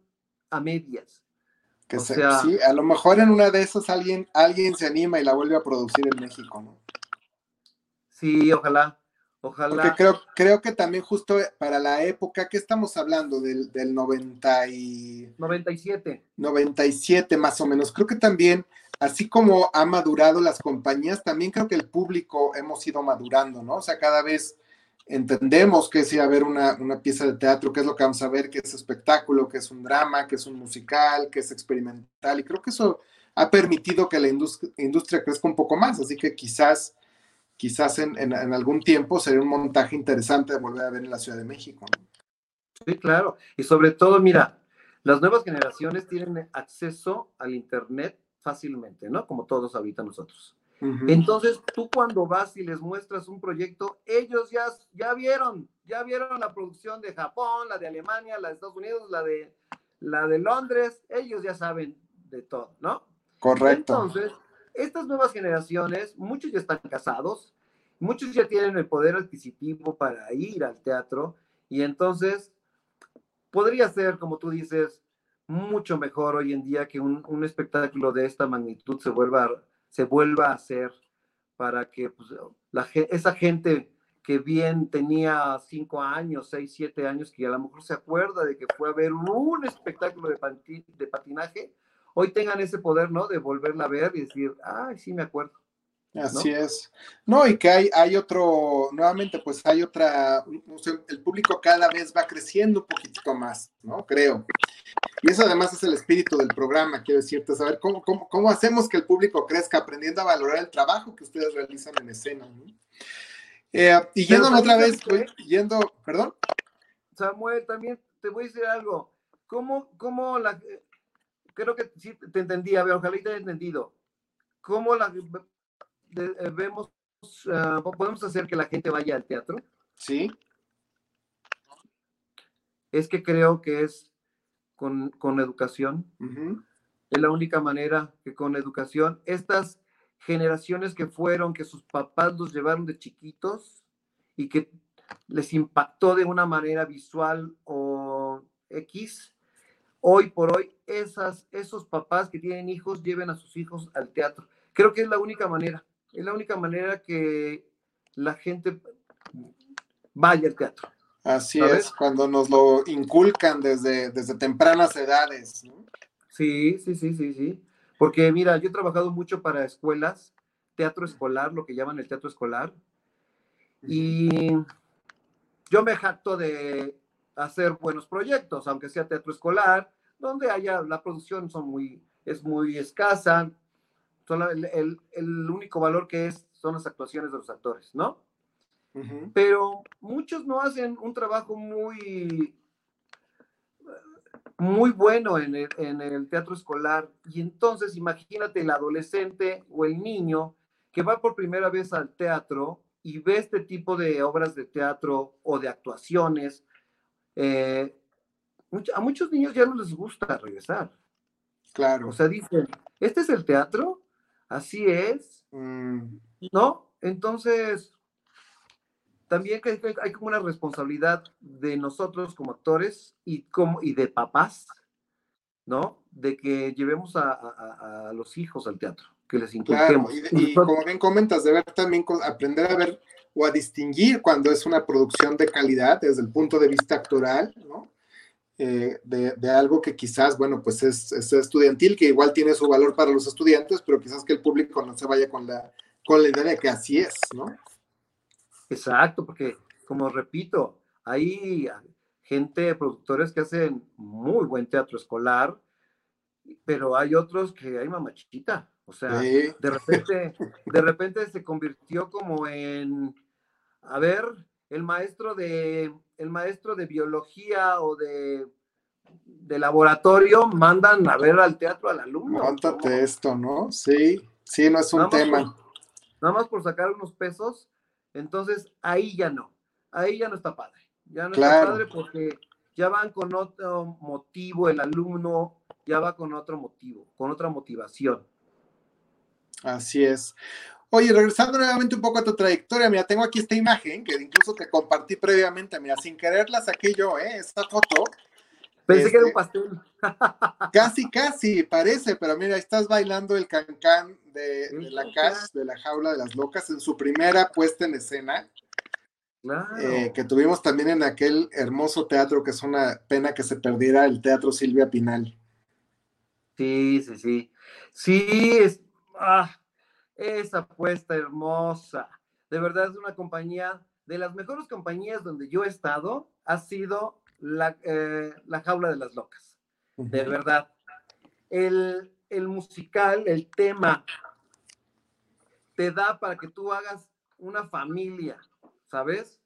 a medias. Que sí, a lo mejor en una de esas alguien, alguien se anima y la vuelve a producir en México, ¿no? Sí, ojalá. Ojalá. Porque creo, creo que también justo para la época, ¿qué estamos hablando? Del, del 90 y... 97. 97 más o menos. Creo que también, así como ha madurado las compañías, también creo que el público hemos ido madurando, ¿no? O sea, cada vez entendemos que es ir a ver una, una pieza de teatro, qué es lo que vamos a ver, qué es espectáculo, qué es un drama, qué es un musical, qué es experimental. Y creo que eso ha permitido que la industria, industria crezca un poco más. Así que quizás quizás en, algún tiempo sería un montaje interesante de volver a ver en la Ciudad de México. Sí, claro. Y sobre todo, mira, las nuevas generaciones tienen acceso al Internet fácilmente, ¿no? Como todos ahorita nosotros. Entonces, tú cuando vas y les muestras un proyecto, ellos ya, ya vieron, ya vieron la producción de Japón, la de Alemania, la de Estados Unidos, la de, la de Londres, ellos ya saben de todo, ¿no? Correcto. Entonces, estas nuevas generaciones, muchos ya están casados, muchos ya tienen el poder adquisitivo para ir al teatro y entonces podría ser, como tú dices, mucho mejor hoy en día que un, espectáculo de esta magnitud se vuelva, se vuelva a hacer para que pues, la, esa gente que bien tenía cinco años, seis, siete años, que a lo mejor se acuerda de que fue a ver un espectáculo de, de patinaje, hoy tengan ese poder, ¿no? De volverla a ver y decir, ay, sí me acuerdo. Así es. No, y que hay, hay otro, nuevamente, pues hay otra, el público cada vez va creciendo un poquitito más, ¿no? Creo. Y eso además es el espíritu del programa, quiero decirte, saber cómo, cómo, cómo hacemos que el público crezca, aprendiendo a valorar el trabajo que ustedes realizan en escena. ¿no? Eh, y yendo otra vez, yendo, perdón. Samuel, también te voy a decir algo. ¿Cómo, cómo la, creo que sí te entendí, a ver, ojalá te haya entendido. ¿Cómo la eh, vemos, ah, podemos hacer que la gente vaya al teatro? Sí. Es que creo que es con, con educación. Es la única manera que con educación, estas generaciones que fueron, que sus papás los llevaron de chiquitos y que les impactó de una manera visual o X, hoy por hoy esas, esos papás que tienen hijos lleven a sus hijos al teatro. Creo que es la única manera, es la única manera que la gente vaya al teatro. Así es, cuando nos lo inculcan desde, desde tempranas edades. Sí, sí, sí, sí, sí. Porque mira, yo he trabajado mucho para escuelas, teatro escolar, lo que llaman el teatro escolar, y yo me jacto de hacer buenos proyectos, aunque sea teatro escolar, donde haya la producción son muy, es muy escasa, el, el, único valor que es son las actuaciones de los actores, ¿no? Pero muchos no hacen un trabajo muy, muy bueno en el, en el teatro escolar. Y entonces imagínate el adolescente o el niño que va por primera vez al teatro y ve este tipo de obras de teatro o de actuaciones. Eh, a muchos niños ya no les gusta regresar. Claro. O sea, dicen, ¿este es el teatro? Así es. Mm, ¿No? Entonces, también que hay, hay como una responsabilidad de nosotros como actores y, como, y de papás, ¿no? De que llevemos a, a- a los hijos al teatro, que les claro. inculquemos. Y, y como bien comentas, de ver también, aprender a ver o a distinguir cuando es una producción de calidad desde el punto de vista actoral, ¿no? Eh, de, de algo que quizás, bueno, pues es, es estudiantil, que igual tiene su valor para los estudiantes, pero quizás que el público no se vaya con la, con la idea de que así es, ¿no? Exacto, porque como repito, hay gente, productores que hacen muy buen teatro escolar, pero hay otros que hay mamachita. O sea, Sí. de repente, de repente se convirtió como en, a ver, el maestro de, el maestro de biología o de, de laboratorio mandan a ver al teatro al alumno. Móntate ¿no? esto, ¿no? Sí, sí, no es un Nada tema. por- nada más por sacar unos pesos, entonces ahí ya no, ahí ya no está padre, ya no Claro. está padre porque ya van con otro motivo, el alumno ya va con otro motivo, con otra motivación. Así es. Oye, regresando nuevamente un poco a tu trayectoria, mira, tengo aquí esta imagen que incluso te compartí previamente, mira, sin querer la saqué yo, ¿eh? Esta foto, Pensé que era un Este- pastel. casi, casi parece, pero mira, estás bailando el cancán de, de la El casa, de la jaula de las locas, en su primera puesta en escena, Claro. eh, que tuvimos también en aquel hermoso teatro que es una pena que se perdiera, el Teatro Silvia Pinal. Sí, sí, sí. Sí, es, ah, esa apuesta hermosa. De verdad es una compañía, de las mejores compañías donde yo he estado, ha sido la, eh, la jaula de las locas. De verdad. El, el musical, el tema, te da para que tú hagas una familia, ¿sabes?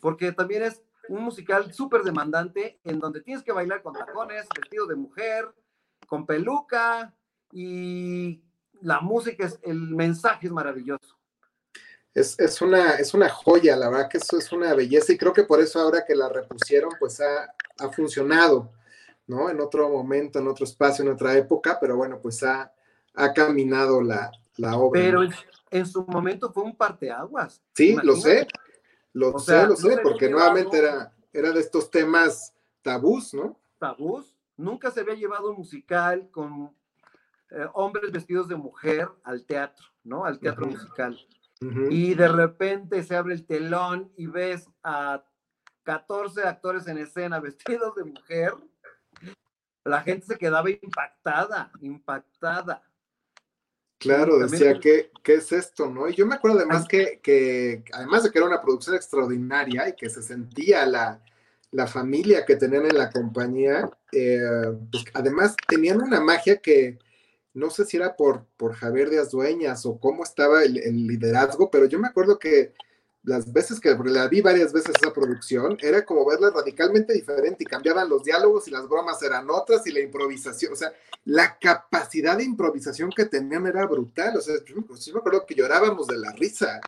Porque también es un musical súper demandante en donde tienes que bailar con tacones, vestido de mujer, con peluca y la música, es, el mensaje es maravilloso. Es, es una, es una joya, la verdad que eso es una belleza y creo que por eso ahora que la repusieron, pues ha, ha funcionado, ¿no? En otro momento, en otro espacio, en otra época, pero bueno, pues ha, ha caminado la, la obra. Pero en, en su momento fue un parteaguas. Sí, lo sé, lo O sé, sea, lo sé, porque llevado- nuevamente era, era de estos temas tabús, ¿no? tabús. Nunca se había llevado un musical con eh, hombres vestidos de mujer al teatro, ¿no? Al teatro musical. Y de repente se abre el telón y ves a 14 actores en escena vestidos de mujer. La gente se quedaba impactada, impactada. Claro, decía, ¿qué, ¿qué es esto, no? Y yo me acuerdo además que, que, además de que era una producción extraordinaria y que se sentía la, la familia que tenían en la compañía, eh, pues además tenían una magia que no sé si era por, por Javier Díaz Dueñas o cómo estaba el, el liderazgo, pero yo me acuerdo que las veces que la vi varias veces esa producción, era como verla radicalmente diferente y cambiaban los diálogos y las bromas eran otras y la improvisación, o sea, la capacidad de improvisación que tenían era brutal, o sea, yo me, yo me acuerdo que llorábamos de la risa.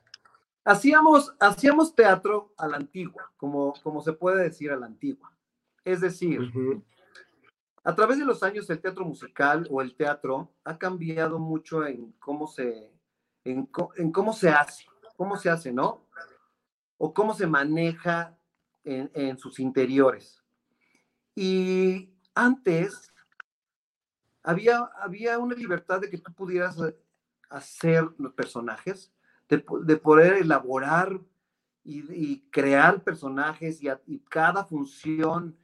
Hacíamos, hacíamos teatro a la antigua, como, como se puede decir a la antigua. Es decir, a través de los años el teatro musical o el teatro ha cambiado mucho en cómo se, en, cómo se hace, cómo se hace, ¿no? O cómo se maneja en, sus interiores. Y antes había, había una libertad de que tú pudieras eh, hacer los personajes, de, po- de poder elaborar y, crear personajes y cada función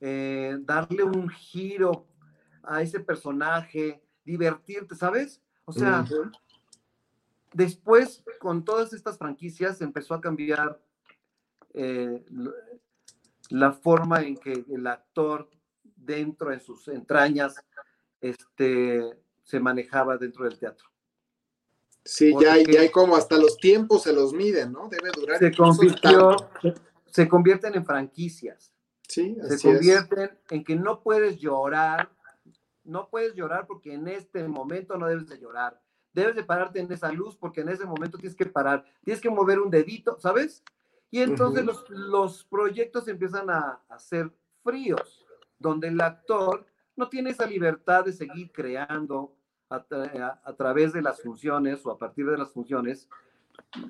eh, darle un giro a ese personaje, divertirte, ¿sabes? O sea, después con todas estas franquicias empezó a cambiar eh, la forma en que el actor dentro de sus entrañas este, se manejaba dentro del teatro. Sí, ya, hay- ya hay como hasta los tiempos se los miden, ¿no? Debe durar convirtió, se convierten en franquicias. Sí, se convierten en que no puedes llorar, no puedes llorar porque en este momento no debes de llorar. Debes de pararte en esa luz porque en ese momento tienes que parar, tienes que mover un dedito, ¿sabes? Y entonces los, proyectos empiezan a, a ser fríos, donde el actor no tiene esa libertad de seguir creando a, través de las funciones o a partir de las funciones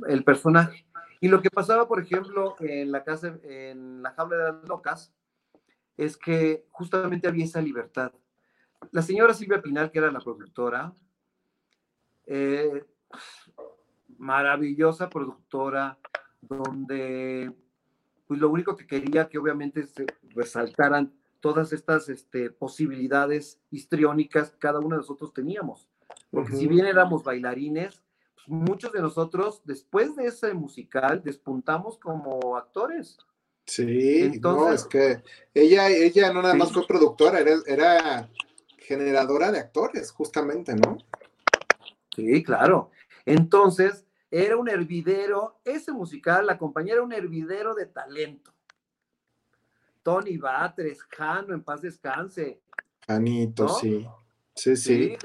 el personaje. Y lo que pasaba, por ejemplo, en la casa, en la jaula de las locas, es que justamente había esa libertad. La señora Silvia Pinal, que era la productora, eh, maravillosa productora, donde pues lo único que quería que obviamente se resaltaran todas estas este, posibilidades histriónicas que cada uno de nosotros teníamos. Porque si bien éramos bailarines, muchos de nosotros, después de ese musical, despuntamos como actores. Sí, Entonces, no, es que ella, ella no nada más fue productora, era, era generadora de actores, justamente, ¿no? Sí, claro. Entonces, era un hervidero, ese musical, la compañía era un hervidero de talento. Tony Batres, Jano, en paz descanse. Janito, sí. Sí, sí.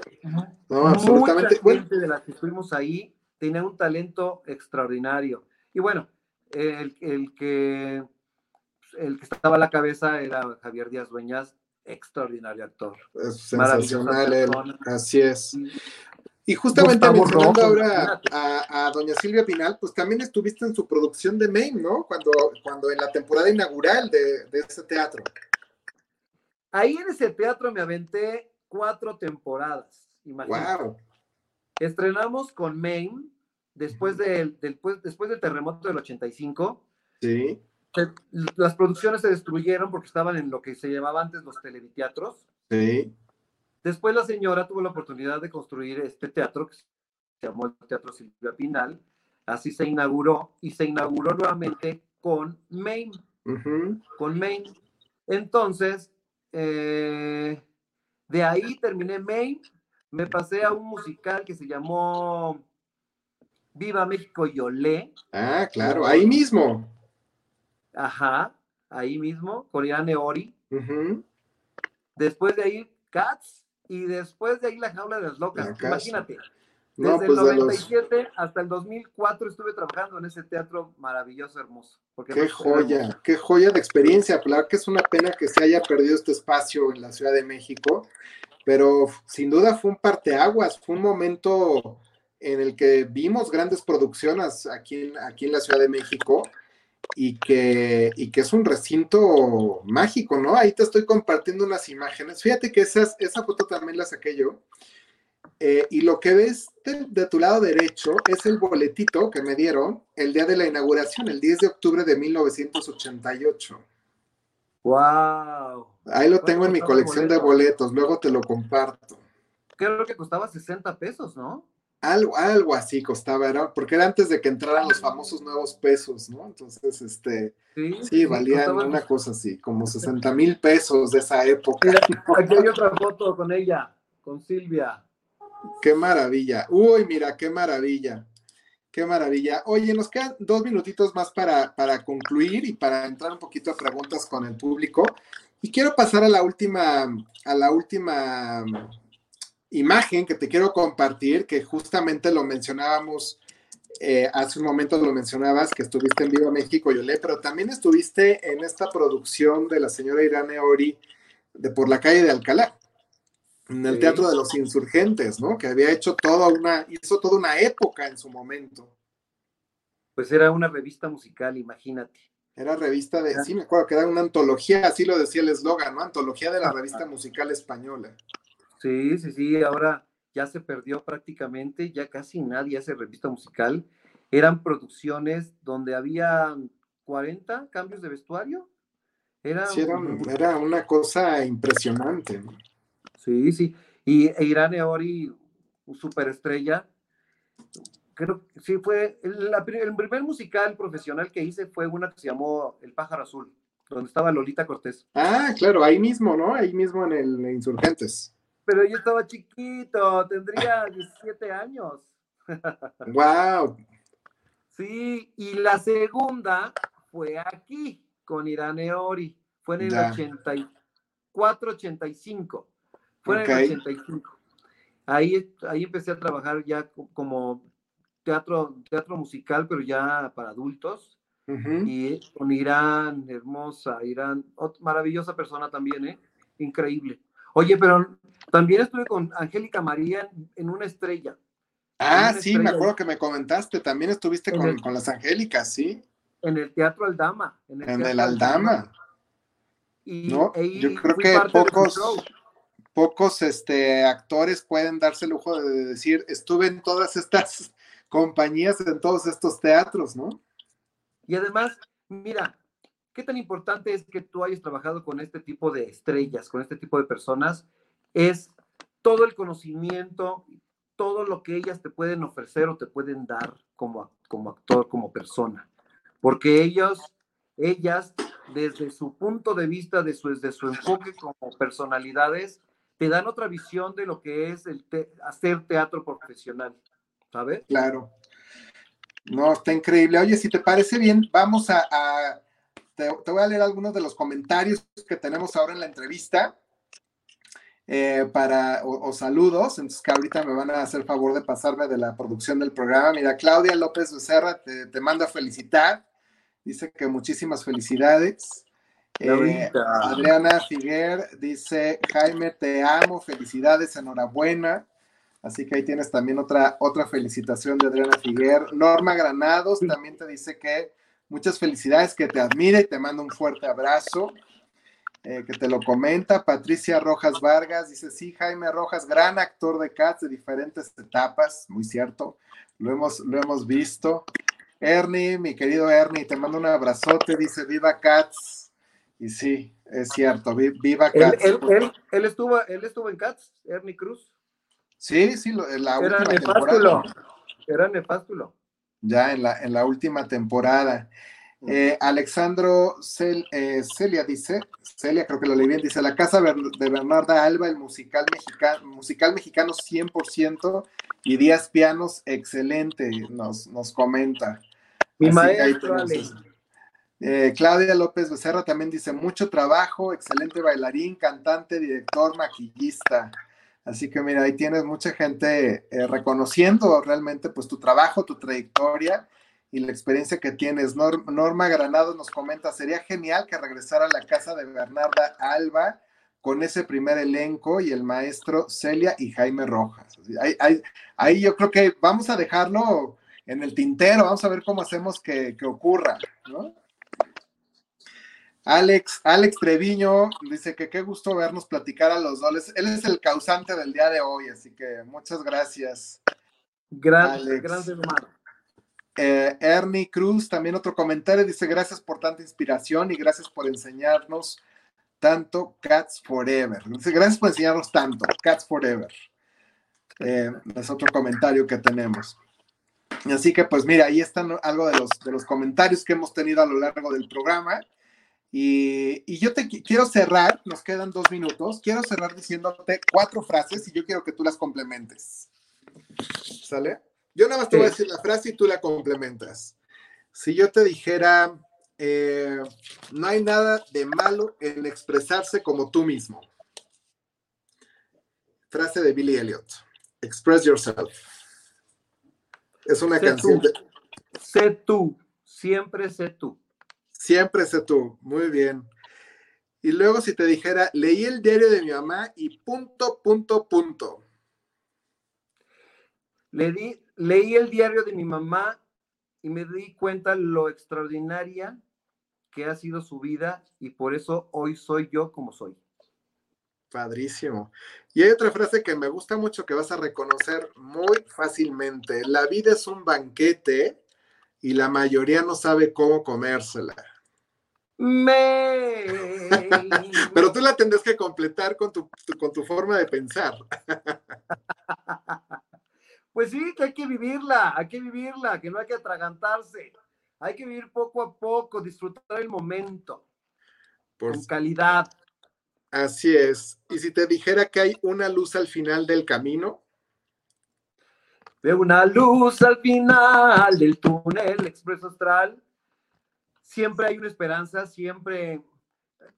No, absolutamente. Mucha gente de las que estuvimos ahí tenía un talento extraordinario. Y bueno, el, que, el que estaba a la cabeza era Javier Díaz Dueñas, extraordinario actor. Es sensacional él, así es. Y justamente mencionando ahora a, doña Silvia Pinal, pues también estuviste en su producción de Maine, ¿no? Cuando, cuando en la temporada inaugural de, ese teatro. Ahí en ese teatro me aventé cuatro temporadas, imagínate. Wow. Estrenamos con Maine después del, después del terremoto del 85. Sí. las producciones se destruyeron porque estaban en lo que se llamaba antes los televiteatros. Sí. Después la señora tuvo la oportunidad de construir este teatro que se llamó el Teatro Silvia Pinal. Así se inauguró y se inauguró nuevamente con Maine. Con Maine. Entonces, eh, de ahí terminé Maine, me pasé a un musical que se llamó Viva México y Olé. Ah, claro, ahí mismo. Ajá, ahí mismo, con Irán Ori. Después de ahí, Cats y después de ahí la jaula de las locas. Imagínate. Desde el 97 pues hasta el 2004 estuve trabajando en ese teatro maravilloso, hermoso. qué joya, qué joya de experiencia. Claro que es una pena que se haya perdido este espacio en la Ciudad de México, pero sin duda fue un parteaguas, fue un momento en el que vimos grandes producciones aquí en, aquí en la Ciudad de México y que, y que es un recinto mágico, ¿no? Ahí te estoy compartiendo unas imágenes. Fíjate que esas, esa foto también la saqué yo. Eh, y lo que ves de, tu lado derecho es el boletito que me dieron el día de la inauguración, el 10 de octubre de 1988. ¡Wow! Ahí lo tengo en mi colección de boletos, luego te lo comparto. Creo que costaba 60 pesos, ¿no? Algo, algo así costaba, era, porque era antes de que entraran los famosos nuevos pesos, ¿no? Entonces, este, sí, valían una cosa así, como 60 mil pesos de esa época. aquí hay otra foto con ella, con Silvia. Qué maravilla. Uy, mira, qué maravilla. Qué maravilla. Oye, nos quedan dos minutitos más para, para concluir y para entrar un poquito a preguntas con el público. Y quiero pasar a la última, a la última imagen que te quiero compartir, que justamente lo mencionábamos eh, hace un momento, lo mencionabas, que estuviste en Viva México, Yolé, pero también estuviste en esta producción de la señora Irane Ori de Por la calle de Alcalá, en el Teatro de los Insurgentes, ¿no? Que había hecho toda una, hizo toda una época en su momento. Pues era una revista musical, imagínate. Era revista de, sí, me acuerdo que era una antología, así lo decía el eslogan, ¿no? Antología de la revista musical española. Sí, sí, sí, ahora ya se perdió prácticamente, ya casi nadie hace revista musical. Eran producciones donde había 40 cambios de vestuario. Era, sí, era, una cosa impresionante. Sí, sí. Y e Irán Ori, superestrella, creo que sí fue, el, el, primer musical profesional que hice fue una que se llamó El pájaro azul, donde estaba Lolita Cortés. Ah, claro, ahí mismo, ¿no? Ahí mismo en el Insurgentes pero yo estaba chiquito, tendría 17 años. ¡Wow! Sí, y la segunda fue aquí, con Irane Ori. Fue en el 84, 85. Fue en el 85. Ahí, ahí empecé a trabajar ya como teatro, teatro musical, pero ya para adultos. Y con Irán, hermosa, Irán, maravillosa persona también, ¿eh? Increíble. Oye, pero también estuve con Angélica María en una estrella. Ah, sí, me acuerdo que me comentaste, también estuviste con, con, las Angélicas, ¿sí? En el Teatro Aldama. En el, Aldama. Y ¿No? Yo creo que pocos, pocos este, actores pueden darse el lujo de decir, estuve en todas estas compañías, en todos estos teatros, ¿no? Y además, mira, qué tan importante es que tú hayas trabajado con este tipo de estrellas, con este tipo de personas, es todo el conocimiento, todo lo que ellas te pueden ofrecer o te pueden dar como, como actor, como persona. Porque ellos, ellas, desde su punto de vista, desde su enfoque como personalidades, te dan otra visión de lo que es el hacer teatro profesional, ¿sabes? Claro. No, está increíble. Oye, si te parece bien, vamos a, te, voy a leer algunos de los comentarios que tenemos ahora en la entrevista. Eh, para, o, saludos, entonces que ahorita me van a hacer favor de pasarme de la producción del programa. Mira, Claudia López Becerra te, te manda a felicitar, dice que muchísimas felicidades. Eh, Adriana Figuer dice, Jaime, te amo, felicidades, enhorabuena. Así que ahí tienes también otra, otra felicitación de Adriana Figuer. Norma Granados también te dice que muchas felicidades, que te admire y te manda un fuerte abrazo. Eh, que te lo comenta. Patricia Rojas Vargas dice, sí, Jaime Rojas, gran actor de Cats de diferentes etapas, muy cierto, lo hemos, lo hemos visto. Ernie, mi querido Ernie, te mando un abrazote, dice, viva Cats. Y sí, es cierto, viva Cats. Él, estuvo, él estuvo en Cats, Ernie Cruz. Sí, sí, la Era última temporada. Era nefástulo. Ya en la, en la última temporada. Eh, Alexandro eh, Celia dice, Celia creo que lo leí bien, dice, La Casa de Bernarda Alba, el musical mexicano, musical mexicano 100% y Díaz Pianos, excelente, nos, nos comenta. Mi maestro eh, Claudia López Becerra también dice, mucho trabajo, excelente bailarín, cantante, director, maquillista. Así que mira, ahí tienes mucha gente reconociendo realmente pues tu trabajo, tu trayectoria y la experiencia que tienes. Norma Granado nos comenta, sería genial que regresara a la casa de Bernarda Alba con ese primer elenco y el maestro Celia y Jaime Rojas. Ahí, yo creo que vamos a dejarlo en el tintero, vamos a ver cómo hacemos que, ocurra, Alex, Alex Treviño dice que qué gusto vernos platicar a los dos. Él es el causante del día de hoy, así que muchas gracias. Gracias, gracias hermano. Eh, Ernie Cruz, también otro comentario, dice gracias por tanta inspiración y gracias por enseñarnos tanto Cats Forever. Dice gracias por enseñarnos tanto Cats Forever. Eh, es otro comentario que tenemos. Así que pues mira, ahí están algo de los, de los comentarios que hemos tenido a lo largo del programa. Y, y, yo te quiero cerrar, nos quedan dos minutos, quiero cerrar diciéndote cuatro frases y yo quiero que tú las complementes. ¿Sale? Yo nada más te voy a decir la frase y tú la complementas. Si yo te dijera, eh, no hay nada de malo en expresarse como tú mismo. Frase de Billy Elliot. Express yourself. Es una canción. de... Sé tú, siempre sé tú. Siempre sé tú, muy bien. Y luego si te dijera, leí el diario de mi mamá y punto, punto, punto. Le di, leí el diario de mi mamá y me di cuenta lo extraordinaria que ha sido su vida y por eso hoy soy yo como soy. Padrísimo. Y hay otra frase que me gusta mucho que vas a reconocer muy fácilmente. La vida es un banquete y la mayoría no sabe cómo comérsela. Me... Pero tú la tendrás que completar con tu, con tu forma de pensar. Pues sí, que hay que vivirla, hay que vivirla, que no hay que atragantarse. Hay que vivir poco a poco, disfrutar el momento. Por calidad. Así es. Y si te dijera que hay una luz al final del camino. Veo una luz al final del túnel expreso astral. Siempre hay una esperanza, siempre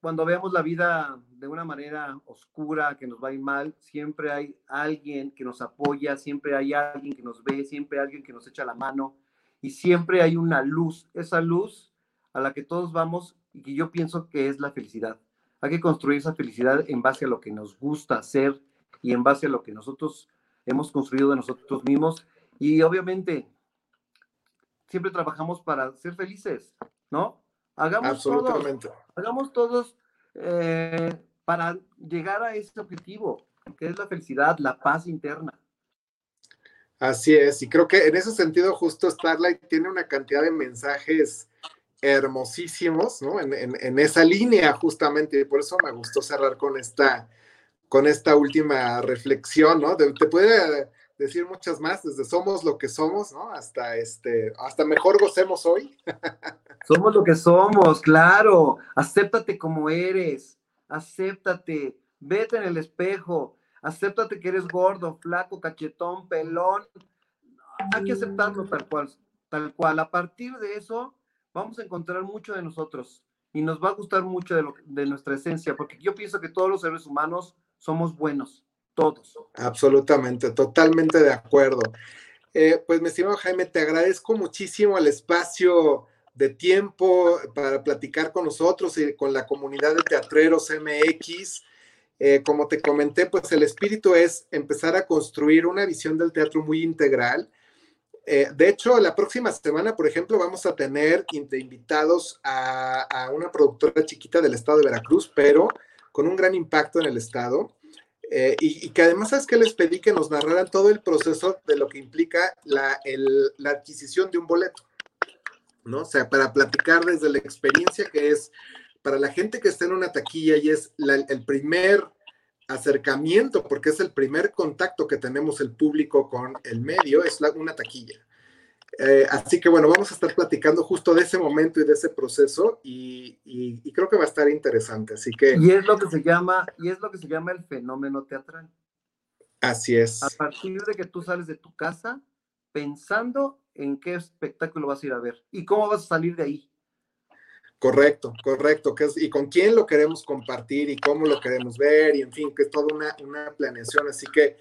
cuando veamos la vida de una manera oscura, que nos va mal, siempre hay alguien que nos apoya, siempre hay alguien que nos ve, siempre hay alguien que nos echa la mano y siempre hay una luz, esa luz a la que todos vamos y que yo pienso que es la felicidad. Hay que construir esa felicidad en base a lo que nos gusta hacer y en base a lo que nosotros hemos construido de nosotros mismos. Y obviamente, siempre trabajamos para ser felices, ¿no? Hagamos Absolutamente. hagamos todos eh, para llegar a ese objetivo, que es la felicidad, la paz interna. Así es, y creo que en ese sentido justo Starlight tiene una cantidad de mensajes hermosísimos, ¿no? En, esa línea justamente, y por eso me gustó cerrar con esta, con esta última reflexión, ¿no? te puede decir muchas más, desde somos lo que somos, ¿no? Hasta este, hasta mejor gocemos hoy. somos lo que somos, claro. Acéptate como eres, acéptate, vete en el espejo, acéptate que eres gordo, flaco, cachetón, pelón. Hay que aceptarlo tal cual, tal cual. A partir de eso, vamos a encontrar mucho de nosotros y nos va a gustar mucho de, de nuestra esencia, porque yo pienso que todos los seres humanos somos buenos, todos. Absolutamente, totalmente de acuerdo. Eh, pues mi estimado Jaime, te agradezco muchísimo el espacio de tiempo para platicar con nosotros y con la comunidad de teatreros MX. Eh, como te comenté, pues el espíritu es empezar a construir una visión del teatro muy integral eh, de hecho, la próxima semana, por ejemplo, vamos a tener invitados a, una productora chiquita del estado de Veracruz, pero con un gran impacto en el estado. Eh, y, que además, ¿sabes que Les pedí que nos narraran todo el proceso de lo que implica la, adquisición de un boleto, ¿no? O sea, para platicar desde la experiencia que es para la gente que está en una taquilla y es el primer acercamiento, porque es el primer contacto que tenemos el público con el medio, es una taquilla. Eh, así que bueno, vamos a estar platicando justo de ese momento y de ese proceso y, creo que va a estar interesante. Así que y es lo que se llama y es lo que se llama el fenómeno teatral. Así es. A partir de que tú sales de tu casa pensando en qué espectáculo vas a ir a ver y cómo vas a salir de ahí. Correcto, correcto. Que es, y con quién lo queremos compartir y cómo lo queremos ver, y en fin, que es toda una, una planeación. Así que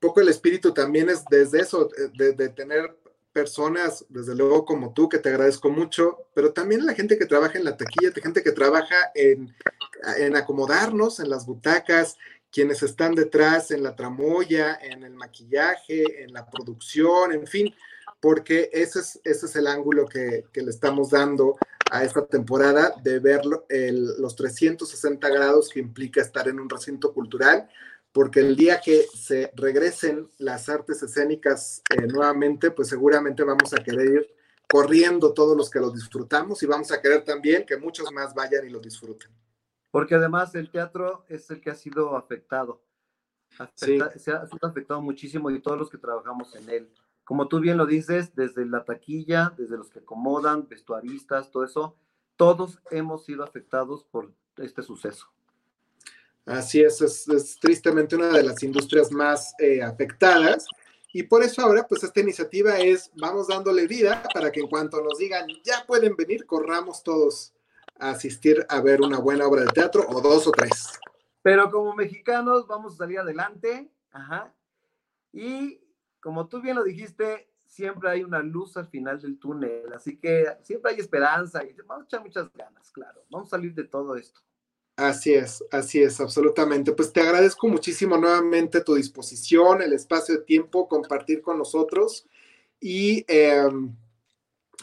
poco el espíritu también es desde eso, de, de, tener personas, desde luego como tú, que te agradezco mucho, pero también la gente que trabaja en la taquilla, la gente que trabaja en, en acomodarnos en las butacas, quienes están detrás en la tramoya, en el maquillaje, en la producción, en fin, porque ese es, ese es el ángulo que, que le estamos dando a esta temporada de ver los 360 grados que implica estar en un recinto cultural, porque el día que se regresen las artes escénicas eh, nuevamente, pues seguramente vamos a querer ir corriendo todos los que lo disfrutamos y vamos a querer también que muchos más vayan y lo disfruten. Porque además el teatro es el que ha sido afectado. Se ha sido afectado muchísimo y todos los que trabajamos en él como tú bien lo dices, desde la taquilla, desde los que acomodan, vestuaristas, todo eso, todos hemos sido afectados por este suceso. Así es, es, tristemente una de las industrias más eh, afectadas. Y por eso ahora, pues esta iniciativa es, vamos dándole vida para que en cuanto nos digan, ya pueden venir, corramos todos a asistir a ver una buena obra de teatro o dos o tres. Pero como mexicanos vamos a salir adelante, ajá. Y como tú bien lo dijiste, siempre hay una luz al final del túnel, así que siempre hay esperanza y vamos a echar muchas ganas, claro, vamos a salir de todo esto. Así es, así es, absolutamente. Pues te agradezco muchísimo nuevamente tu disposición, el espacio de tiempo, compartir con nosotros y em,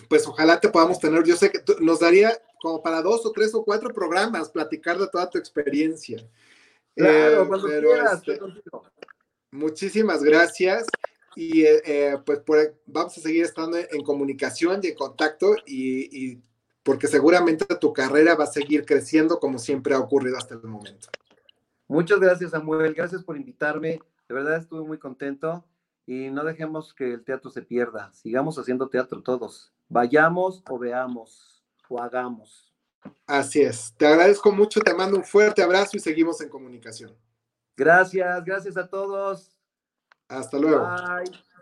pues ojalá te podamos tener, yo sé que nos daría como para dos o tres o cuatro programas platicar de toda tu experiencia. Claro, eh, cuando quieras. Este, muchísimas gracias y eh, eh, pues vamos a seguir estando en comunicación y en contacto y, porque seguramente tu carrera va a seguir creciendo como siempre ha ocurrido hasta el momento. Muchas gracias Samuel, gracias por invitarme, de verdad estuve muy contento y no dejemos que el teatro se pierda, sigamos haciendo teatro todos, vayamos o veamos o hagamos. Así es, te agradezco mucho, te mando un fuerte abrazo y seguimos en comunicación. Gracias, gracias a todos. Hasta luego. Bye.